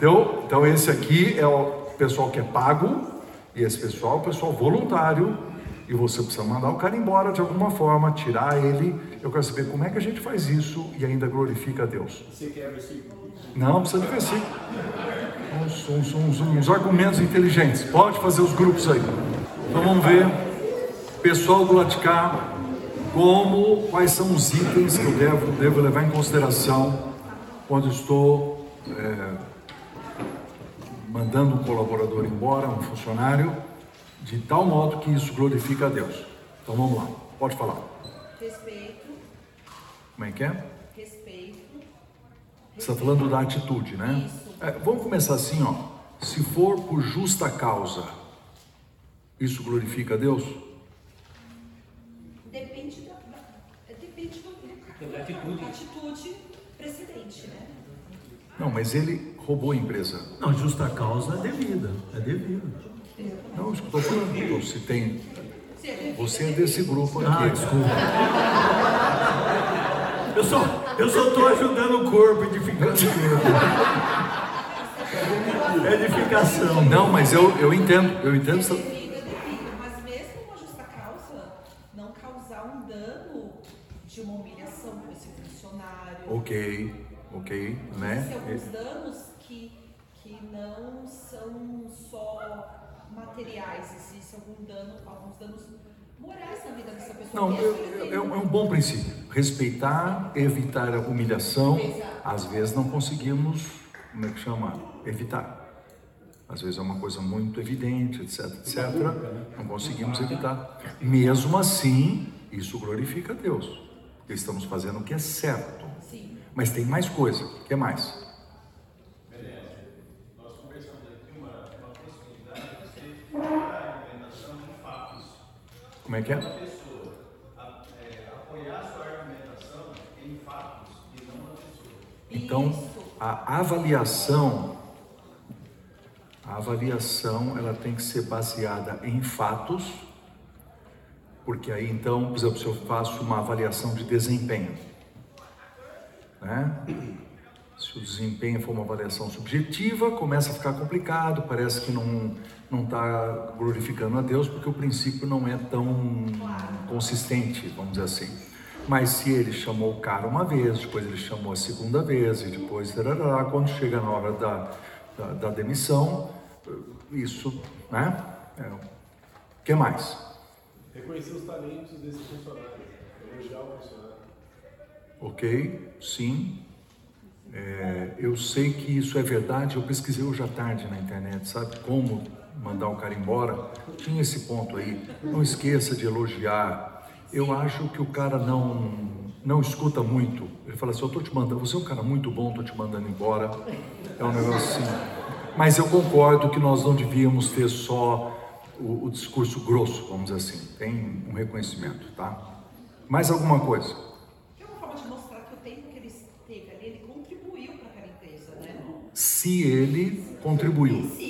Então, então esse aqui é o pessoal que é pago, e esse pessoal é o pessoal voluntário, e você precisa mandar o cara embora de alguma forma, tirar ele. Eu quero saber como é que a gente faz isso e ainda glorifica a Deus. Você quer versículo? Não, precisa de versículo. Uns, uns, uns, uns argumentos inteligentes. Pode fazer os grupos aí. Então vamos ver. Pessoal do cá, como, quais são os itens que eu devo, devo levar em consideração quando estou é, mandando um colaborador embora, um funcionário, de tal modo que isso glorifica a Deus. Então vamos lá, pode falar. Respeito, Como é que é? respeito. Você está falando da atitude, né? Isso. É, vamos começar assim, ó. Se for por justa causa, isso glorifica a Deus? Depende da, depende do Da atitude. atitude precedente, né? Não, mas ele roubou a empresa. Não, justa causa é devida, é devida. Não, estou falando. Se tem. É Você é desse grupo Ah, aqui. desculpa. Eu só, eu só estou ajudando o corpo, edificando o corpo. Edificação. Não, mas eu, eu entendo, eu entendo. É é. Mas mesmo com a justa causa, não causar um dano de uma humilhação para esse funcionário. Ok, ok, né? alguns danos são só materiais, existe algum dano, alguns danos morais na vida dessa pessoa. Não, eu- é eu- é um é um bom princípio. Respeitar, evitar a humilhação. Às vezes não conseguimos, como é que chama? Evitar. Às vezes é uma coisa muito evidente, etc, etc. Não conseguimos evitar. Mesmo assim, isso glorifica a Deus. Porque estamos fazendo o que é certo. Sim. Mas tem mais coisa. O que mais? Como é que é? Então, a avaliação, a avaliação, ela tem que ser baseada em fatos, porque aí então, por exemplo, se eu faço uma avaliação de desempenho, né? Se o desempenho for uma avaliação subjetiva, começa a ficar complicado, parece que não não está glorificando a Deus, porque o princípio não é tão consistente, vamos dizer assim. Mas se ele chamou o cara uma vez, depois ele chamou a segunda vez, e depois, tarará, quando chega na hora da, da, da demissão, isso, né? É, o que mais? Reconhecer os talentos desse funcionário. Elogiar o funcionário. Ok? Sim. É, eu sei que isso é verdade. Eu pesquisei hoje à tarde na internet, sabe como mandar o cara embora? Tinha esse ponto aí. Não esqueça de elogiar. Eu acho que o cara não não escuta muito. Ele fala assim: Eu estou te mandando, você é um cara muito bom, estou te mandando embora. É um negócio assim. Mas eu concordo que nós não devíamos ter só o, o discurso grosso, vamos dizer assim. Tem um reconhecimento, tá? Mais alguma coisa? É uma forma de mostrar que o tempo que ele teve ali, ele contribuiu para aquela empresa, né? Se ele contribuiu. Se.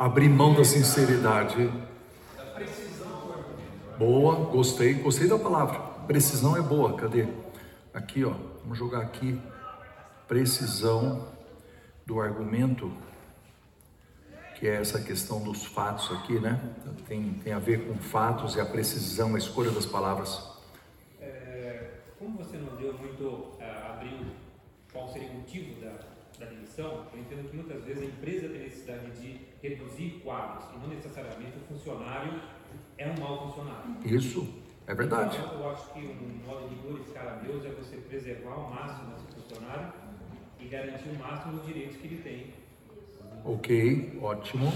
Abrir mão da sinceridade. Boa, gostei, gostei da palavra. Precisão é boa, cadê? Aqui, ó, vamos jogar aqui. Precisão do argumento, que é essa questão dos fatos aqui, né? Tem, tem a ver com fatos e a precisão, a escolha das palavras. É, como você não deu muito, ah, abriu qual seria o motivo da, da demissão, eu entendo que muitas vezes a empresa tem necessidade de reduzir quadros e não necessariamente o funcionário é um mau funcionário. Isso é verdade. Então, eu acho que um modo de glorificar a Deus é você preservar ao máximo esse funcionário e garantir o máximo dos direitos que ele tem. Ok, ótimo.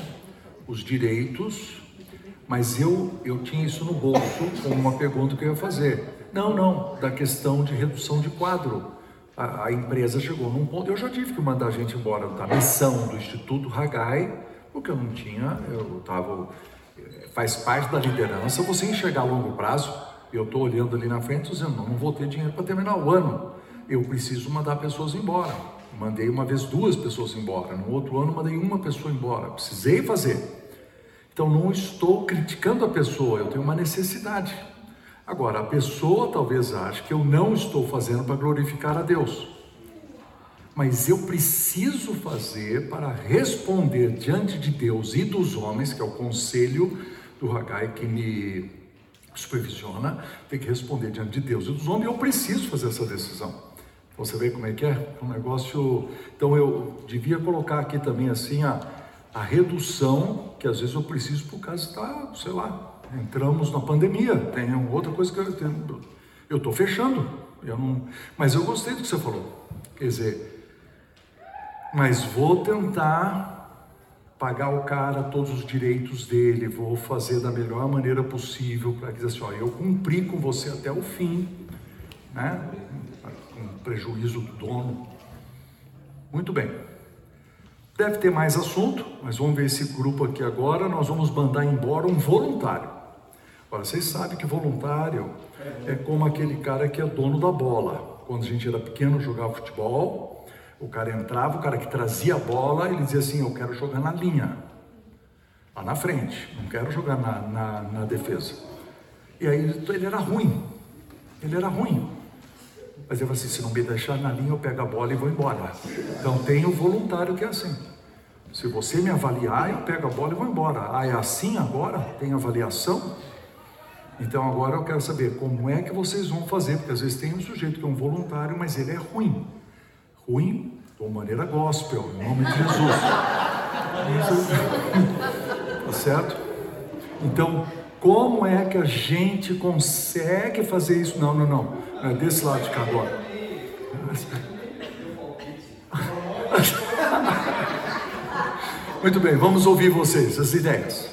Os direitos, mas eu, eu tinha isso no bolso como uma pergunta que eu ia fazer. Não, não, da questão de redução de quadro. A, a empresa chegou num ponto, eu já tive que mandar a gente embora da missão do Instituto Hagai, porque eu não tinha, eu estava. Faz parte da liderança você enxergar a longo prazo. Eu estou olhando ali na frente dizendo, não, não vou ter dinheiro para terminar o ano. Eu preciso mandar pessoas embora. Mandei uma vez duas pessoas embora, no outro ano mandei uma pessoa embora. Precisei fazer. Então não estou criticando a pessoa, eu tenho uma necessidade. Agora, a pessoa talvez ache que eu não estou fazendo para glorificar a Deus. Mas eu preciso fazer para responder diante de Deus e dos homens, que é o conselho do Hagai que me supervisiona, tem que responder diante de Deus e dos homens, eu preciso fazer essa decisão. Você vê como é que é? Um negócio. Então eu devia colocar aqui também assim a, a redução, que às vezes eu preciso por causa está, sei lá, entramos na pandemia, tem outra coisa que. Eu estou fechando, eu não, mas eu gostei do que você falou. Quer dizer, mas vou tentar pagar o cara todos os direitos dele, vou fazer da melhor maneira possível para dizer assim, ó, eu cumpri com você até o fim, né? Com prejuízo do dono. Muito bem. Deve ter mais assunto, mas vamos ver esse grupo aqui agora. Nós vamos mandar embora um voluntário. Agora, vocês sabem que voluntário é como aquele cara que é dono da bola. Quando a gente era pequeno, jogava futebol, o cara entrava, o cara que trazia a bola, ele dizia assim: Eu quero jogar na linha, lá na frente, não quero jogar na, na, na defesa. E aí ele era ruim, ele era ruim. Mas ele falou assim: se não me deixar na linha, eu pego a bola e vou embora. Então tem o voluntário que é assim. Se você me avaliar, eu pego a bola e vou embora. Ah, é assim agora? Tem avaliação? Então agora eu quero saber como é que vocês vão fazer, porque às vezes tem um sujeito que é um voluntário, mas ele é ruim. Ruim de uma maneira gospel, em nome de Jesus. Tá certo? Então, como é que a gente consegue fazer isso? Não, não, não. É desse lado de cá agora. Muito bem, vamos ouvir vocês, as ideias.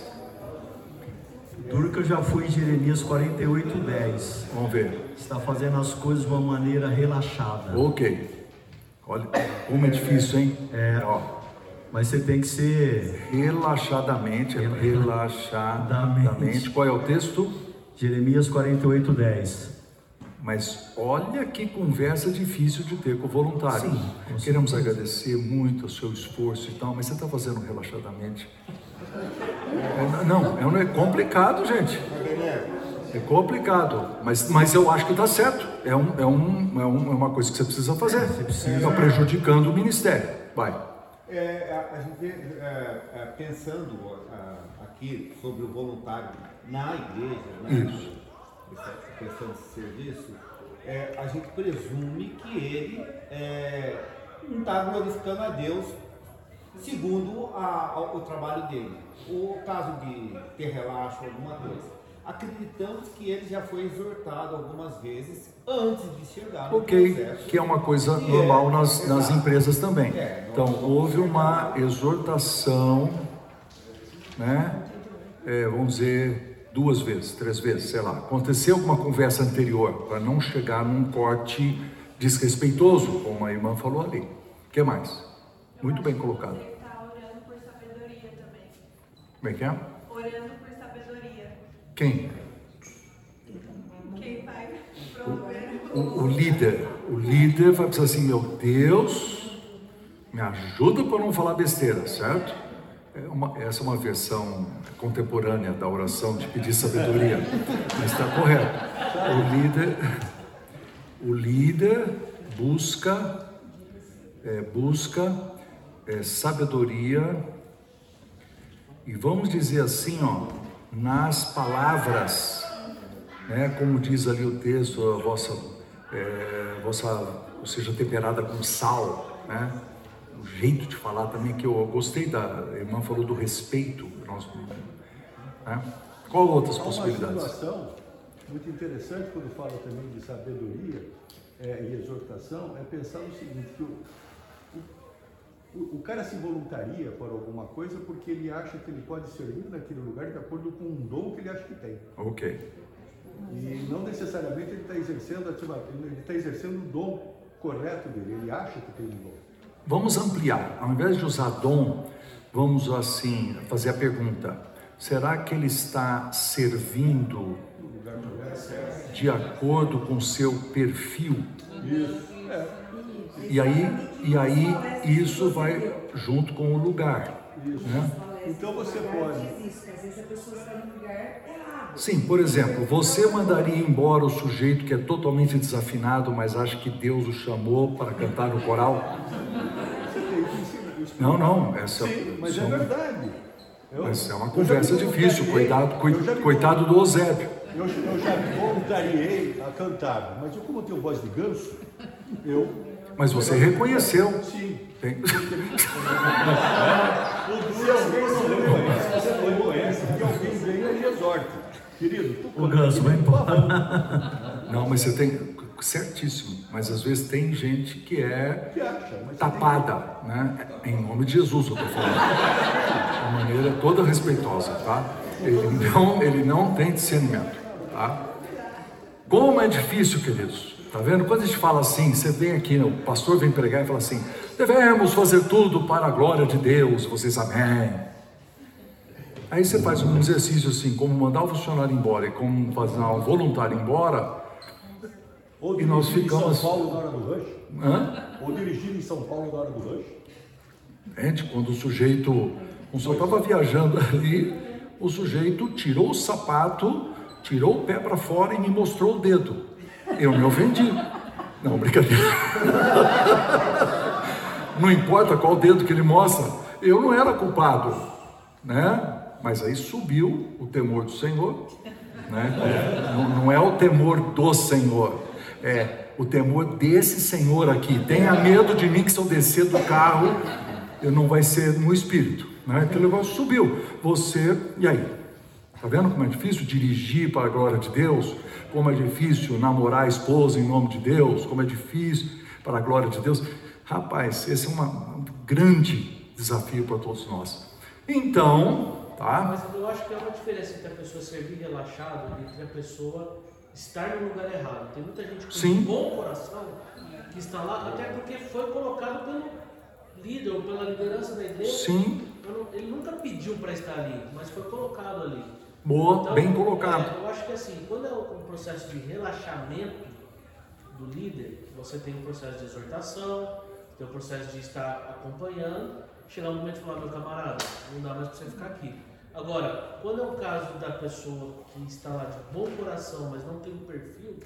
Duro que eu já fui em Jeremias 48, 10. Vamos ver. Está fazendo as coisas de uma maneira relaxada. Ok. Olha, como é difícil, hein? É. Ó, Mas você tem que ser relaxadamente, relaxadamente. Qual é o texto? Jeremias 48, 10. Mas olha que conversa difícil de ter com o voluntário. Sim, com Queremos agradecer muito o seu esforço e tal, mas você está fazendo relaxadamente. É, não, é, é complicado, gente. É complicado, mas, mas eu acho que está certo. É, um, é, um, é, um, é uma coisa que você precisa fazer. Está prejudicando o ministério. Vai. É, a, a gente é, é, pensando aqui sobre o voluntário na igreja, né? Isso. essa questão de serviço, é, a gente presume que ele é, não está glorificando a Deus segundo a- a- o trabalho dele. O caso de ter relaxo, alguma coisa. Acreditamos que ele já foi exortado algumas vezes antes de chegar no Ok, processo. que é uma coisa é, normal nas, nas exato. empresas também. É, Então, houve uma exortação, né? É, vamos dizer, duas vezes, três vezes, sei lá. Aconteceu alguma conversa anterior, para não chegar num corte desrespeitoso, como a irmã falou ali. O que mais? Muito bem colocado. Ele está orando por sabedoria também. Como é que é? Quem? Quem vai prover O, o líder. O líder vai precisar assim, meu Deus, me ajuda para não falar besteira, certo? É uma- essa é uma versão contemporânea da oração de pedir sabedoria, mas está correto. O líder, o líder busca, é, busca é, sabedoria e vamos dizer assim, ó, nas palavras, né, como diz ali o texto, a vossa, é, vossa seja temperada com sal, né? O jeito de falar também que eu gostei da a irmã falou do respeito, nós, né? Qual outras Há possibilidades? Uma situação muito interessante quando fala também de sabedoria é, e exortação é pensar no seguinte, que o, o, o cara se voluntaria para alguma coisa porque ele acha que ele pode servir naquele lugar de acordo com um dom que ele acha que tem. Ok. E não necessariamente ele está exercendo ativa, ele está exercendo o dom correto dele, ele acha que tem um dom. Vamos ampliar. Ao invés de usar dom, vamos assim fazer a pergunta: será que ele está servindo de acordo com seu perfil? Isso. É. E aí, e aí isso vai junto com o lugar. Né? Então você pode. Lugar errado. Sim, por exemplo, você mandaria embora o sujeito que é totalmente desafinado, mas acha que Deus o chamou para cantar no coral? Não, não, essa Sim, mas é verdade. Eu- Mas é uma conversa difícil, voluntariei- cuidado, coi- eu já me coitado do Eusébio. Eu, eu já me voluntariei a cantar, mas eu, como eu tenho voz de ganso, eu. Mas você reconheceu. Sim. Tem- Se alguém não reconhece, você reconhece que alguém venha e exorte. Querido, O ganso vai embora. Não, mas você tem certíssimo. Mas às vezes tem gente que é que acha, tapada, né? Em nome de Jesus eu tô falando. De maneira toda respeitosa, tá? Ele não, ele não tem discernimento, tá? Como é difícil, queridos. Tá vendo? Quando a gente fala assim, você vem aqui, o pastor vem pregar e fala assim: devemos fazer tudo para a glória de Deus. Vocês, amém. Aí você faz um exercício assim, como mandar o funcionário embora e como fazer um voluntário embora, Ou e nós dirigir em ficamos. São Paulo na hora do rush? Hã? Ou dirigir em São Paulo na hora do rush? Gente, quando o sujeito, o senhor estava viajando ali, o sujeito tirou o sapato, tirou o pé para fora e me mostrou o dedo. Eu me ofendi. Não, brincadeira. Não importa qual dedo que ele mostra, eu não era culpado, né? Mas aí subiu o temor do Senhor, né? Não, não é o temor do Senhor, é o temor desse Senhor aqui. Tenha medo de mim que se eu descer do carro, eu não vai ser no espírito, né? Aquele negócio subiu. Você, e aí? Tá vendo como é difícil dirigir para a glória de Deus? Como é difícil namorar a esposa em nome de Deus? Como é difícil para a glória de Deus? Rapaz, esse é uma- um grande desafio para todos nós. Então, tá? Mas eu acho que há uma diferença entre a pessoa servir relaxado e entre a pessoa estar no lugar errado. Tem muita gente com Sim. um bom coração que está lá, até porque foi colocado pelo líder ou pela liderança da igreja. Sim. Ele nunca pediu para estar ali, mas foi colocado ali. Boa, bem colocado. é, eu acho que assim, quando é um processo de relaxamento do líder, você tem um processo de exortação, tem um processo de estar acompanhando, chegar um momento e falar, meu camarada, não dá mais para você ficar aqui. Agora, quando é o caso da pessoa que está lá de bom coração, mas não tem um perfil,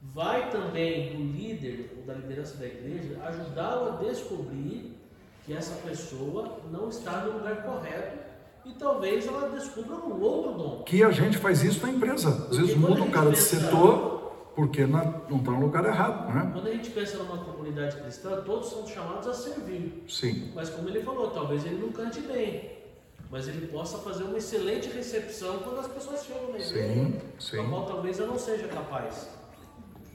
vai também do líder ou da liderança da igreja ajudá-lo a descobrir que essa pessoa não está no lugar correto e talvez ela descubra um outro dom. Que a gente faz isso na empresa. Às vezes muda o cara de setor porque não está no lugar errado, né? Quando a gente pensa numa comunidade cristã, todos são chamados a servir. Sim. Mas como ele falou, talvez ele não cante bem, mas ele possa fazer uma excelente recepção quando as pessoas chegam na igreja. Sim, sim. Qual talvez eu não seja capaz.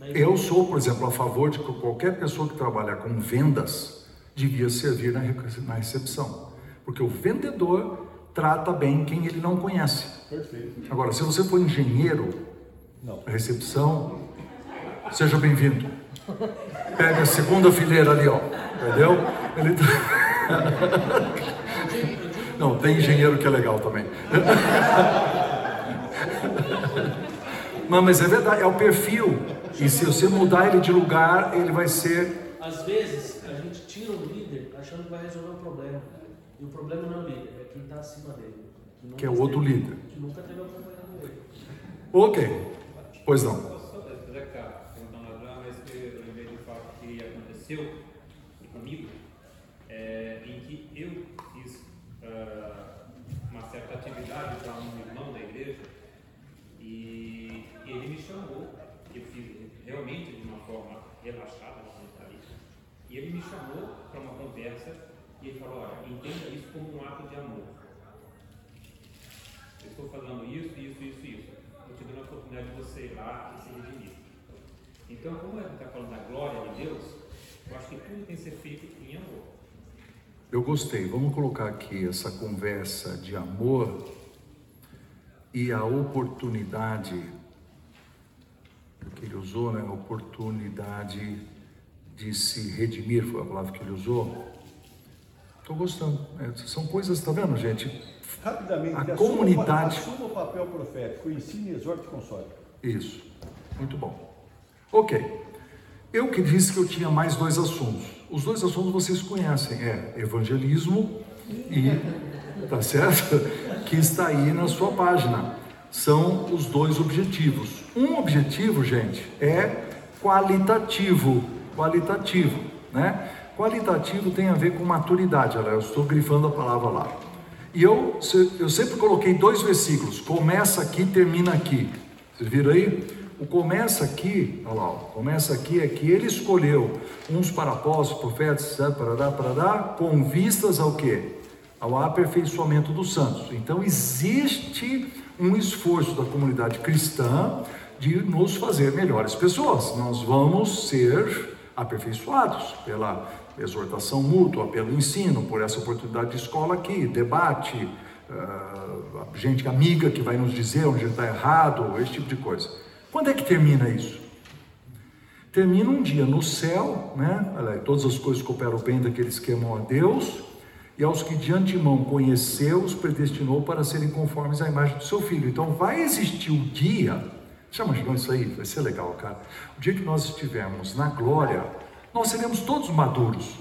Eu sou, por exemplo, a favor de que qualquer pessoa que trabalha com vendas devia servir na recepção. Porque o vendedor trata bem quem ele não conhece. Perfeito. Agora, se você for engenheiro, Não. recepção, seja bem-vindo. Pega a segunda fileira ali, ó. Entendeu? Ele tá- Não, tem engenheiro que é legal também. Não, mas é verdade, é o perfil. E se você mudar ele de lugar, ele vai ser. Às vezes, a gente tira um líder achando que vai resolver o problema. E o problema não é o líder, está acima dele. nunca Que é o outro esteve- líder. Que nunca teve acompanhado ele. Ok. Pois não. Só que está perguntando lá, mas que eu lembrei do fato que aconteceu comigo, é, em que eu fiz ah, uma certa atividade para um irmão da igreja e ele me chamou, eu fiz realmente de uma forma relaxada, e ele me chamou para uma conversa e ele falou, olha, entenda isso como um ato de amor. Eu estou falando isso, isso, isso, isso. Eu te dando a oportunidade de você ir lá e se redimir. Então, como a gente está falando da glória de Deus, eu acho que tudo tem que ser feito em amor. Eu gostei. Vamos colocar aqui essa conversa de amor e a oportunidade que ele usou, né? Oportunidade de se redimir foi a palavra que ele usou. Estou gostando. É, são coisas, tá vendo, gente? Rapidamente, A assuma- comunidade. Assuma o papel profético, ensine, exorte e console. Isso. Muito bom. Ok. Eu que disse que eu tinha mais dois assuntos. Os dois assuntos vocês conhecem, é evangelismo e, tá certo? Que está aí na sua página. São os dois objetivos. Um objetivo, gente, é qualitativo. Qualitativo, né? Qualitativo tem a ver com maturidade. Olha, eu estou grifando a palavra lá. E eu, eu sempre coloquei dois versículos. Começa aqui, termina aqui. Vocês viram aí? O começa aqui, olha lá, começa aqui é que ele escolheu uns para apóstolos, profetas, etc, parará, parará, com vistas ao quê? Ao aperfeiçoamento dos santos. Então existe um esforço da comunidade cristã de nos fazer melhores pessoas. Nós vamos ser aperfeiçoados pela exortação mútua, pelo ensino, por essa oportunidade de escola aqui, debate, ah, gente amiga que vai nos dizer onde está errado, esse tipo de coisa. Quando é que termina isso? Termina um dia no céu, né? Olha aí, todas as coisas cooperam bem daqueles que amam a Deus, e aos que de antemão conheceu, os predestinou para serem conformes à imagem do seu filho. Então vai existir o dia, já imaginou isso aí? Vai ser legal, cara. O dia que nós estivermos na glória, nós seremos todos maduros.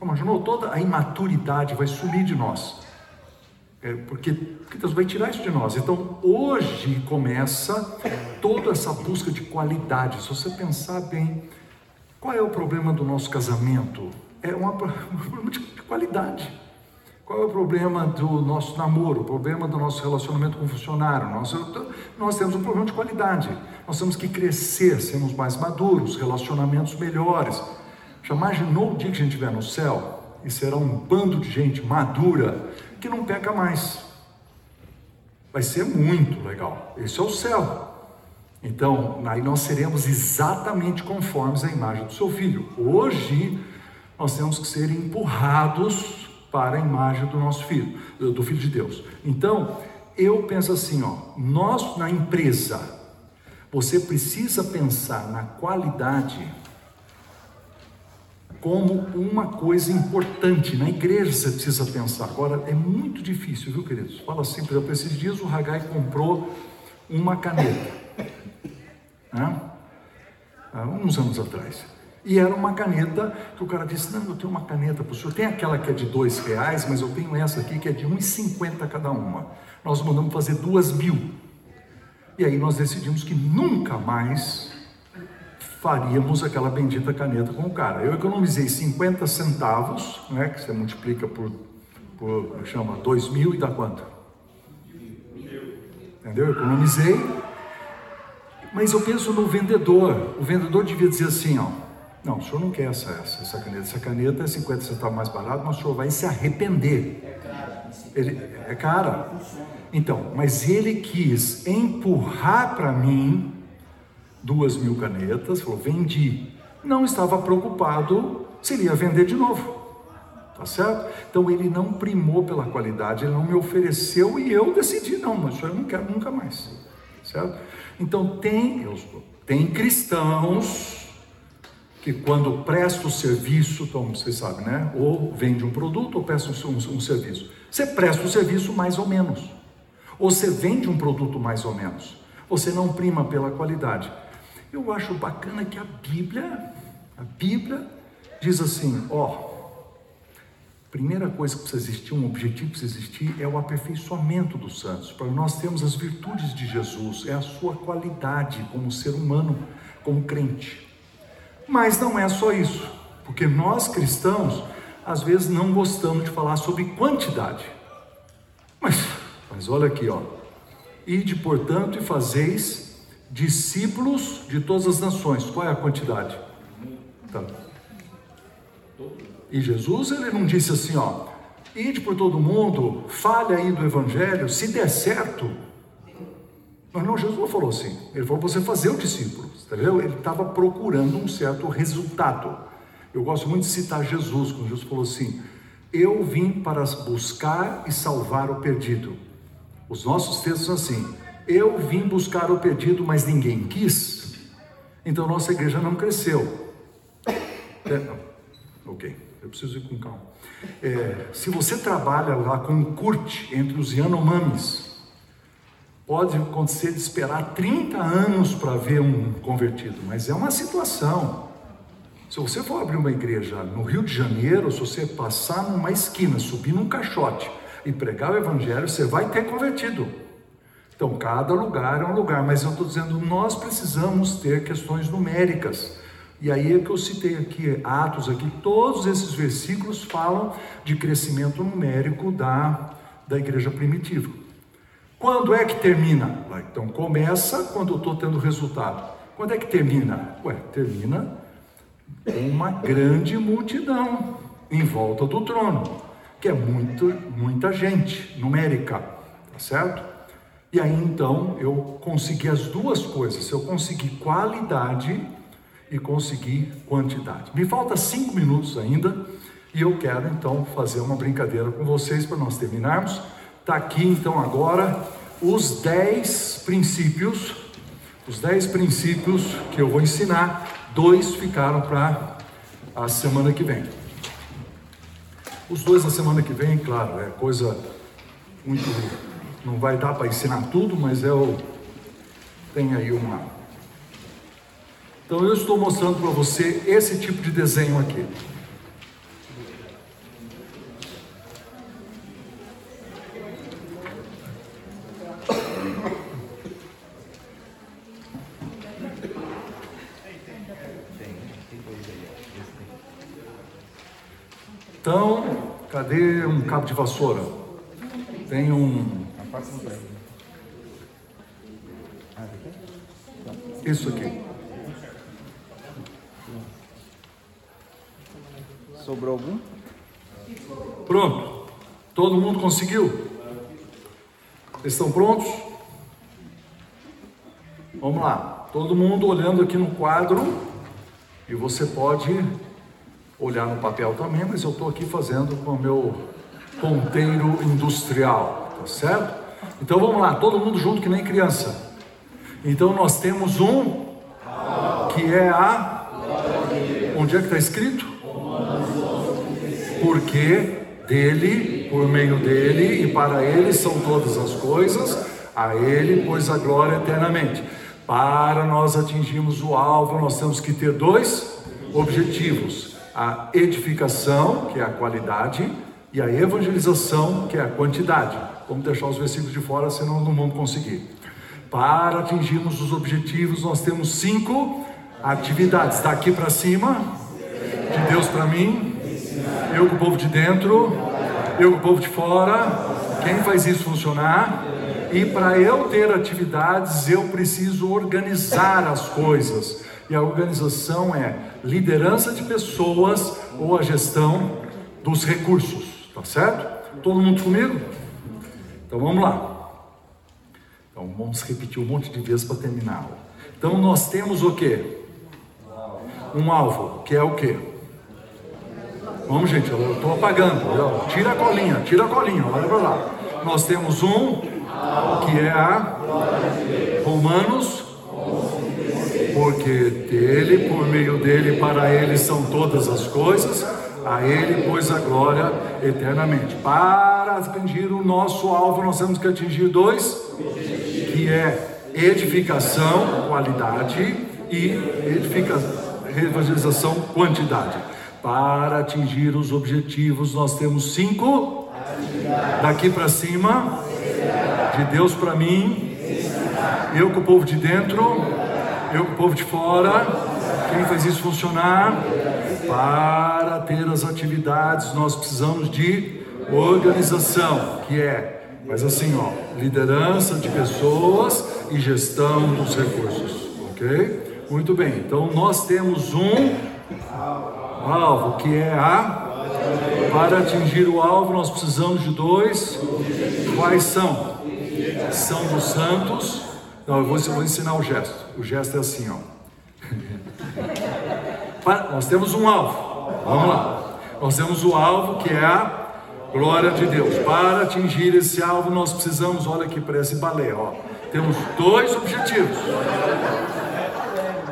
Imaginou? Toda a imaturidade vai sumir de nós. É, porque, porque Deus vai tirar isso de nós. Então, hoje começa toda essa busca de qualidade. Se você pensar bem, qual é o problema do nosso casamento? É uma, um problema de qualidade. Qual é o problema do nosso namoro? O problema do nosso relacionamento com o funcionário? Nós, nós temos um problema de qualidade. Nós temos que crescer, sermos mais maduros, relacionamentos melhores. Já imaginou o dia que a gente estiver no céu e será um bando de gente madura que não peca mais? Vai ser muito legal. Esse é o céu. Então, aí nós seremos exatamente conformes à imagem do seu filho. Hoje, nós temos que ser empurrados para a imagem do nosso filho, do filho de Deus. Então, eu penso assim, ó, nós na empresa, você precisa pensar na qualidade como uma coisa importante. Na igreja você precisa pensar. Agora, é muito difícil, viu, queridos? Fala por exemplo, esses dias o Hagai comprou uma caneta. Né? Há uns anos atrás. E era uma caneta que o cara disse: Não, eu tenho uma caneta para o senhor. Tem aquela que é de dois reais, mas eu tenho essa aqui que é de 1,50 cada uma. Nós mandamos fazer duas mil. E aí nós decidimos que nunca mais faríamos aquela bendita caneta com o cara. Eu economizei 50 centavos, né, que você multiplica por, por chama, 2 mil e dá quanto? Entendeu? Eu economizei, mas eu penso no vendedor. O vendedor devia dizer assim, ó, não, o senhor não quer essa, essa, essa caneta. Essa caneta é 50 centavos mais barato, mas o senhor vai se arrepender. É cara. Ele, é cara. Então, mas ele quis empurrar para mim duas mil canetas, falou, vendi. Não estava preocupado se ele ia vender de novo. Tá certo? Então ele não primou pela qualidade, ele não me ofereceu e eu decidi, não, mas eu não quero nunca mais. Certo? Então tem, eu, tem cristãos que quando presta o serviço, então vocês sabem, né? Ou vende um produto ou presta um, um, um serviço. Você presta o serviço mais ou menos. Ou você vende um produto mais ou menos. Você não prima pela qualidade. Eu acho bacana que a Bíblia, a Bíblia diz assim, ó, primeira coisa que precisa existir, um objetivo que precisa existir é o aperfeiçoamento dos santos. Para nós termos as virtudes de Jesus, é a sua qualidade como ser humano, como crente. Mas não é só isso, porque nós cristãos às vezes não gostamos de falar sobre quantidade. Mas, mas olha aqui, ó. Ide, portanto, e fazeis discípulos de todas as nações. Qual é a quantidade? Tá. E Jesus, ele não disse assim, ó, ide por todo mundo, fale aí do evangelho, se der certo. Mas não, Jesus não falou assim. Ele falou você fazer o discípulo, entendeu? Ele estava procurando um certo resultado. Eu gosto muito de citar Jesus, quando Jesus falou assim: Eu vim para buscar e salvar o perdido. Os nossos textos assim: eu vim buscar o pedido, mas ninguém quis. Então nossa igreja não cresceu. É. Ok, eu preciso ir com calma. É, se você trabalha lá com curte entre os Yanomamis, pode acontecer de esperar 30 anos para ver um convertido, mas é uma situação. Se você for abrir uma igreja no Rio de Janeiro, se você passar numa esquina, subir num caixote e pregar o evangelho, você vai ter convertido. Então, cada lugar é um lugar, mas eu estou dizendo, nós precisamos ter questões numéricas. E aí é que eu citei aqui, Atos aqui, todos esses versículos falam de crescimento numérico da, da igreja primitiva. Quando é que termina? Então começa quando eu estou tendo resultado. Quando é que termina? Ué, termina uma grande multidão em volta do trono, que é muito, muita gente numérica, tá certo? E aí então eu consegui as duas coisas. Eu consegui qualidade e consegui quantidade. Me falta cinco minutos ainda e eu quero então fazer uma brincadeira com vocês para nós terminarmos. Está aqui então agora os dez princípios, os dez princípios que eu vou ensinar. Dois ficaram para a semana que vem. Os dois na semana que vem, claro, é coisa muito não vai dar para ensinar tudo, mas eu tenho aí uma. Então eu estou mostrando para você esse tipo de desenho aqui. Então, cadê um cabo de vassoura? Tem um isso aqui. Sobrou algum? Pronto. Todo mundo conseguiu? Estão prontos? Vamos lá. Todo mundo olhando aqui no quadro. E você pode olhar no papel também, mas eu estou aqui fazendo com o meu ponteiro industrial, tá certo? Então vamos lá, todo mundo junto que nem criança. Então nós temos um que é a. Onde é que está escrito? Porque dele, por meio dele e para ele são todas as coisas, a ele, pois a glória eternamente. Para nós atingirmos o alvo, nós temos que ter dois objetivos: a edificação, que é a qualidade, e a evangelização, que é a quantidade. Vamos deixar os versículos de fora, senão não vamos conseguir. Para atingirmos os objetivos, nós temos cinco atividades. Daqui para cima, de Deus para mim, eu com o povo de dentro, eu com o povo de fora. Quem faz isso funcionar? E para eu ter atividades, eu preciso organizar as coisas. E a organização é liderança de pessoas ou a gestão dos recursos. Tá certo? Todo mundo comigo? Então vamos lá. Então vamos repetir um monte de vezes para terminar. Então nós temos o que? Um alvo, que é o que? Vamos, gente, eu estou apagando. Tira a colinha, tira a colinha, olha para lá. Nós temos um, que é a Romanos, porque dele, por meio dele, para ele são todas as coisas a Ele, pois, a glória eternamente. Para atingir o nosso alvo, nós temos que atingir dois, que é edificação, qualidade, e edificação, evangelização, quantidade. Para atingir os objetivos, nós temos cinco. Daqui para cima, de Deus para mim, eu com o povo de dentro, eu com o povo de fora. Quem faz isso funcionar? Para ter as atividades, nós precisamos de organização, que é, mas assim, ó, liderança de pessoas e gestão dos recursos, ok? Muito bem, então nós temos um alvo que é a. Para atingir o alvo, nós precisamos de dois. Quais são? São dos santos. Não, eu vou, eu vou ensinar o gesto. O gesto é assim, ó. Nós temos um alvo. Vamos lá. Nós temos o alvo que é a glória de Deus. Para atingir esse alvo, nós precisamos, olha aqui para esse balé, ó. Temos dois objetivos.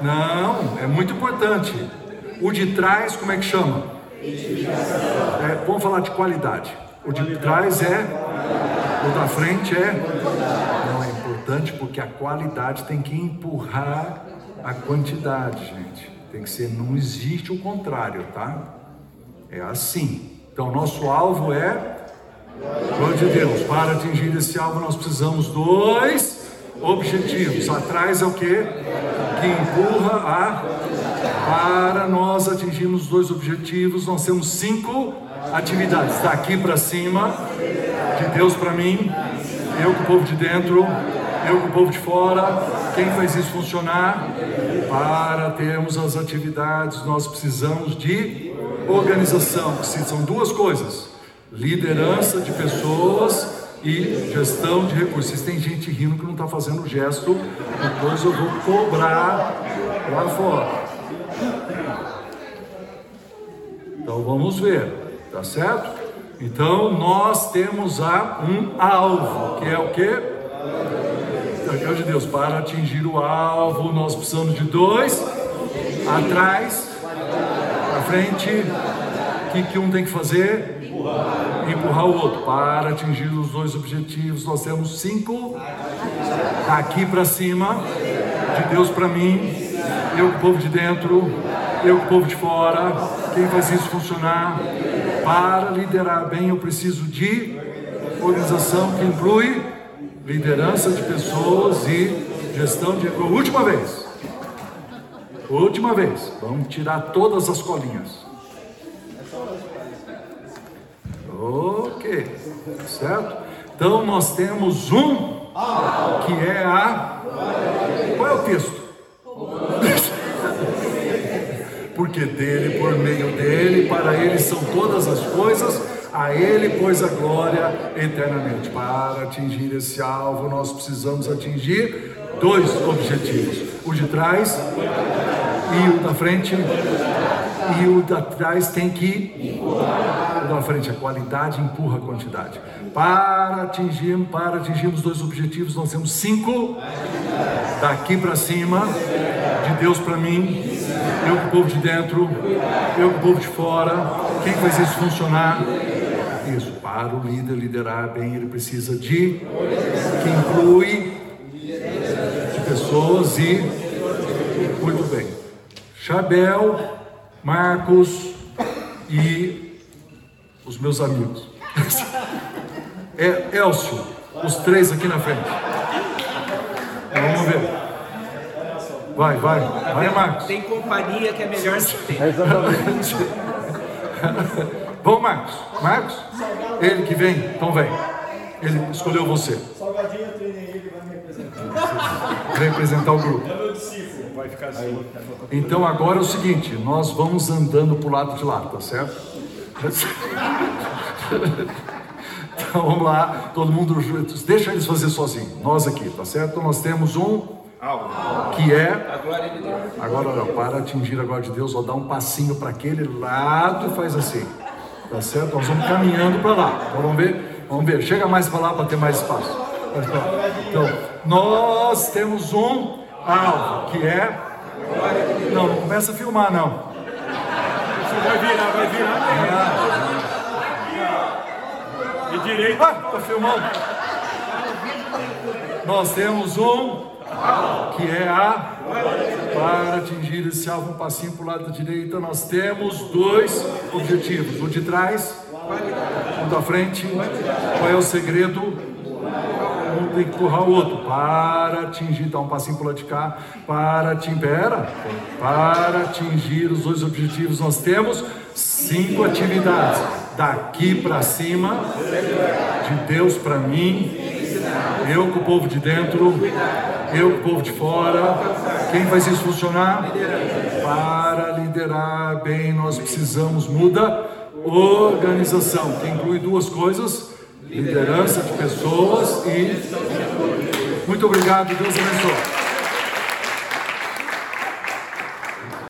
Não, é muito importante. O de trás, como é que chama? É, vamos falar de qualidade. O de trás é, o da frente é. Não, é importante porque a qualidade tem que empurrar a quantidade, gente. Tem que ser, não existe o contrário, tá? É assim. Então, nosso alvo é glória de Deus. Para atingir esse alvo, nós precisamos dois objetivos. Atrás é o que? Que empurra a. Para nós atingirmos dois objetivos, nós temos cinco atividades. Daqui para cima, de Deus para mim, eu com o povo de dentro, eu com o povo de fora. Quem faz isso funcionar? Para termos as atividades, nós precisamos de organização, são duas coisas: liderança de pessoas e gestão de recursos. Tem gente rindo que não está fazendo o gesto, depois eu vou cobrar lá fora. Então vamos ver, tá certo? Então nós temos a um alvo, que é o que? Deus de Deus, para atingir o alvo, nós precisamos de dois, atrás, à frente, o que, que um tem que fazer? Empurrar. Empurrar o outro. Para atingir os dois objetivos, nós temos cinco, daqui para cima, de Deus para mim, eu com o povo de dentro, eu com o povo de fora, quem faz isso funcionar? Para liderar bem, eu preciso de organização que inclui liderança de pessoas e gestão de. Última vez. Última vez. Vamos tirar todas as colinhas. Ok, certo? Então nós temos um que é a. Qual é o texto? Porque dele, por meio dele, para ele são todas as coisas a Ele, pois, a glória eternamente. Para atingir esse alvo, nós precisamos atingir dois objetivos: o de trás e o da frente. E o da trás tem que o da frente, a qualidade empurra a quantidade. Para atingir, para atingirmos dois objetivos, nós temos cinco daqui para cima, de Deus para mim, eu com o povo de dentro, eu com o povo de fora. Quem faz isso funcionar? Isso. Para o líder liderar bem, ele precisa de que inclui de pessoas e muito bem. Chabel Marcos e os meus amigos. É Elcio, os três aqui na frente. Vamos ver. Vai, vai, vai, Marcos. Tem companhia que é melhor se ter. Exatamente. Vamos, Marcos. Marcos? Ele que vem? Então vem. Ele escolheu você. Salgadinho eu treinei ele, vai me representar. Vai representar o grupo. É meu discípulo, vai ficar assim. Então agora é o seguinte, nós vamos andando pro lado de lá, tá certo? Então vamos lá, todo mundo juntos. Deixa eles fazer sozinho. Nós aqui, tá certo? Então, nós temos um que é A glória de Deus. Agora não, para atingir a glória de Deus, ó, dá um passinho para aquele lado e faz assim. Tá certo? Nós vamos caminhando para lá. Então vamos ver? Vamos ver. Chega mais para lá para ter mais espaço. Então, nós temos um alvo, que é. Não, não começa a filmar, não. Vai virar, vai virar. E direito. Ah, tá filmando. Nós temos um que é a para atingir esse alvo um passinho para o lado da direita nós temos dois objetivos. O de trás o da frente qual é o segredo? Um tem que empurrar o outro. Para atingir dar um passinho para o lado de cá. Para atingir para atingir os dois objetivos nós temos cinco atividades. Daqui para cima de Deus para mim eu com o povo de dentro, eu povo de fora. Quem faz isso funcionar? Para liderar bem, nós precisamos muda organização, que inclui duas coisas: liderança de pessoas e. Muito obrigado, Deus abençoe.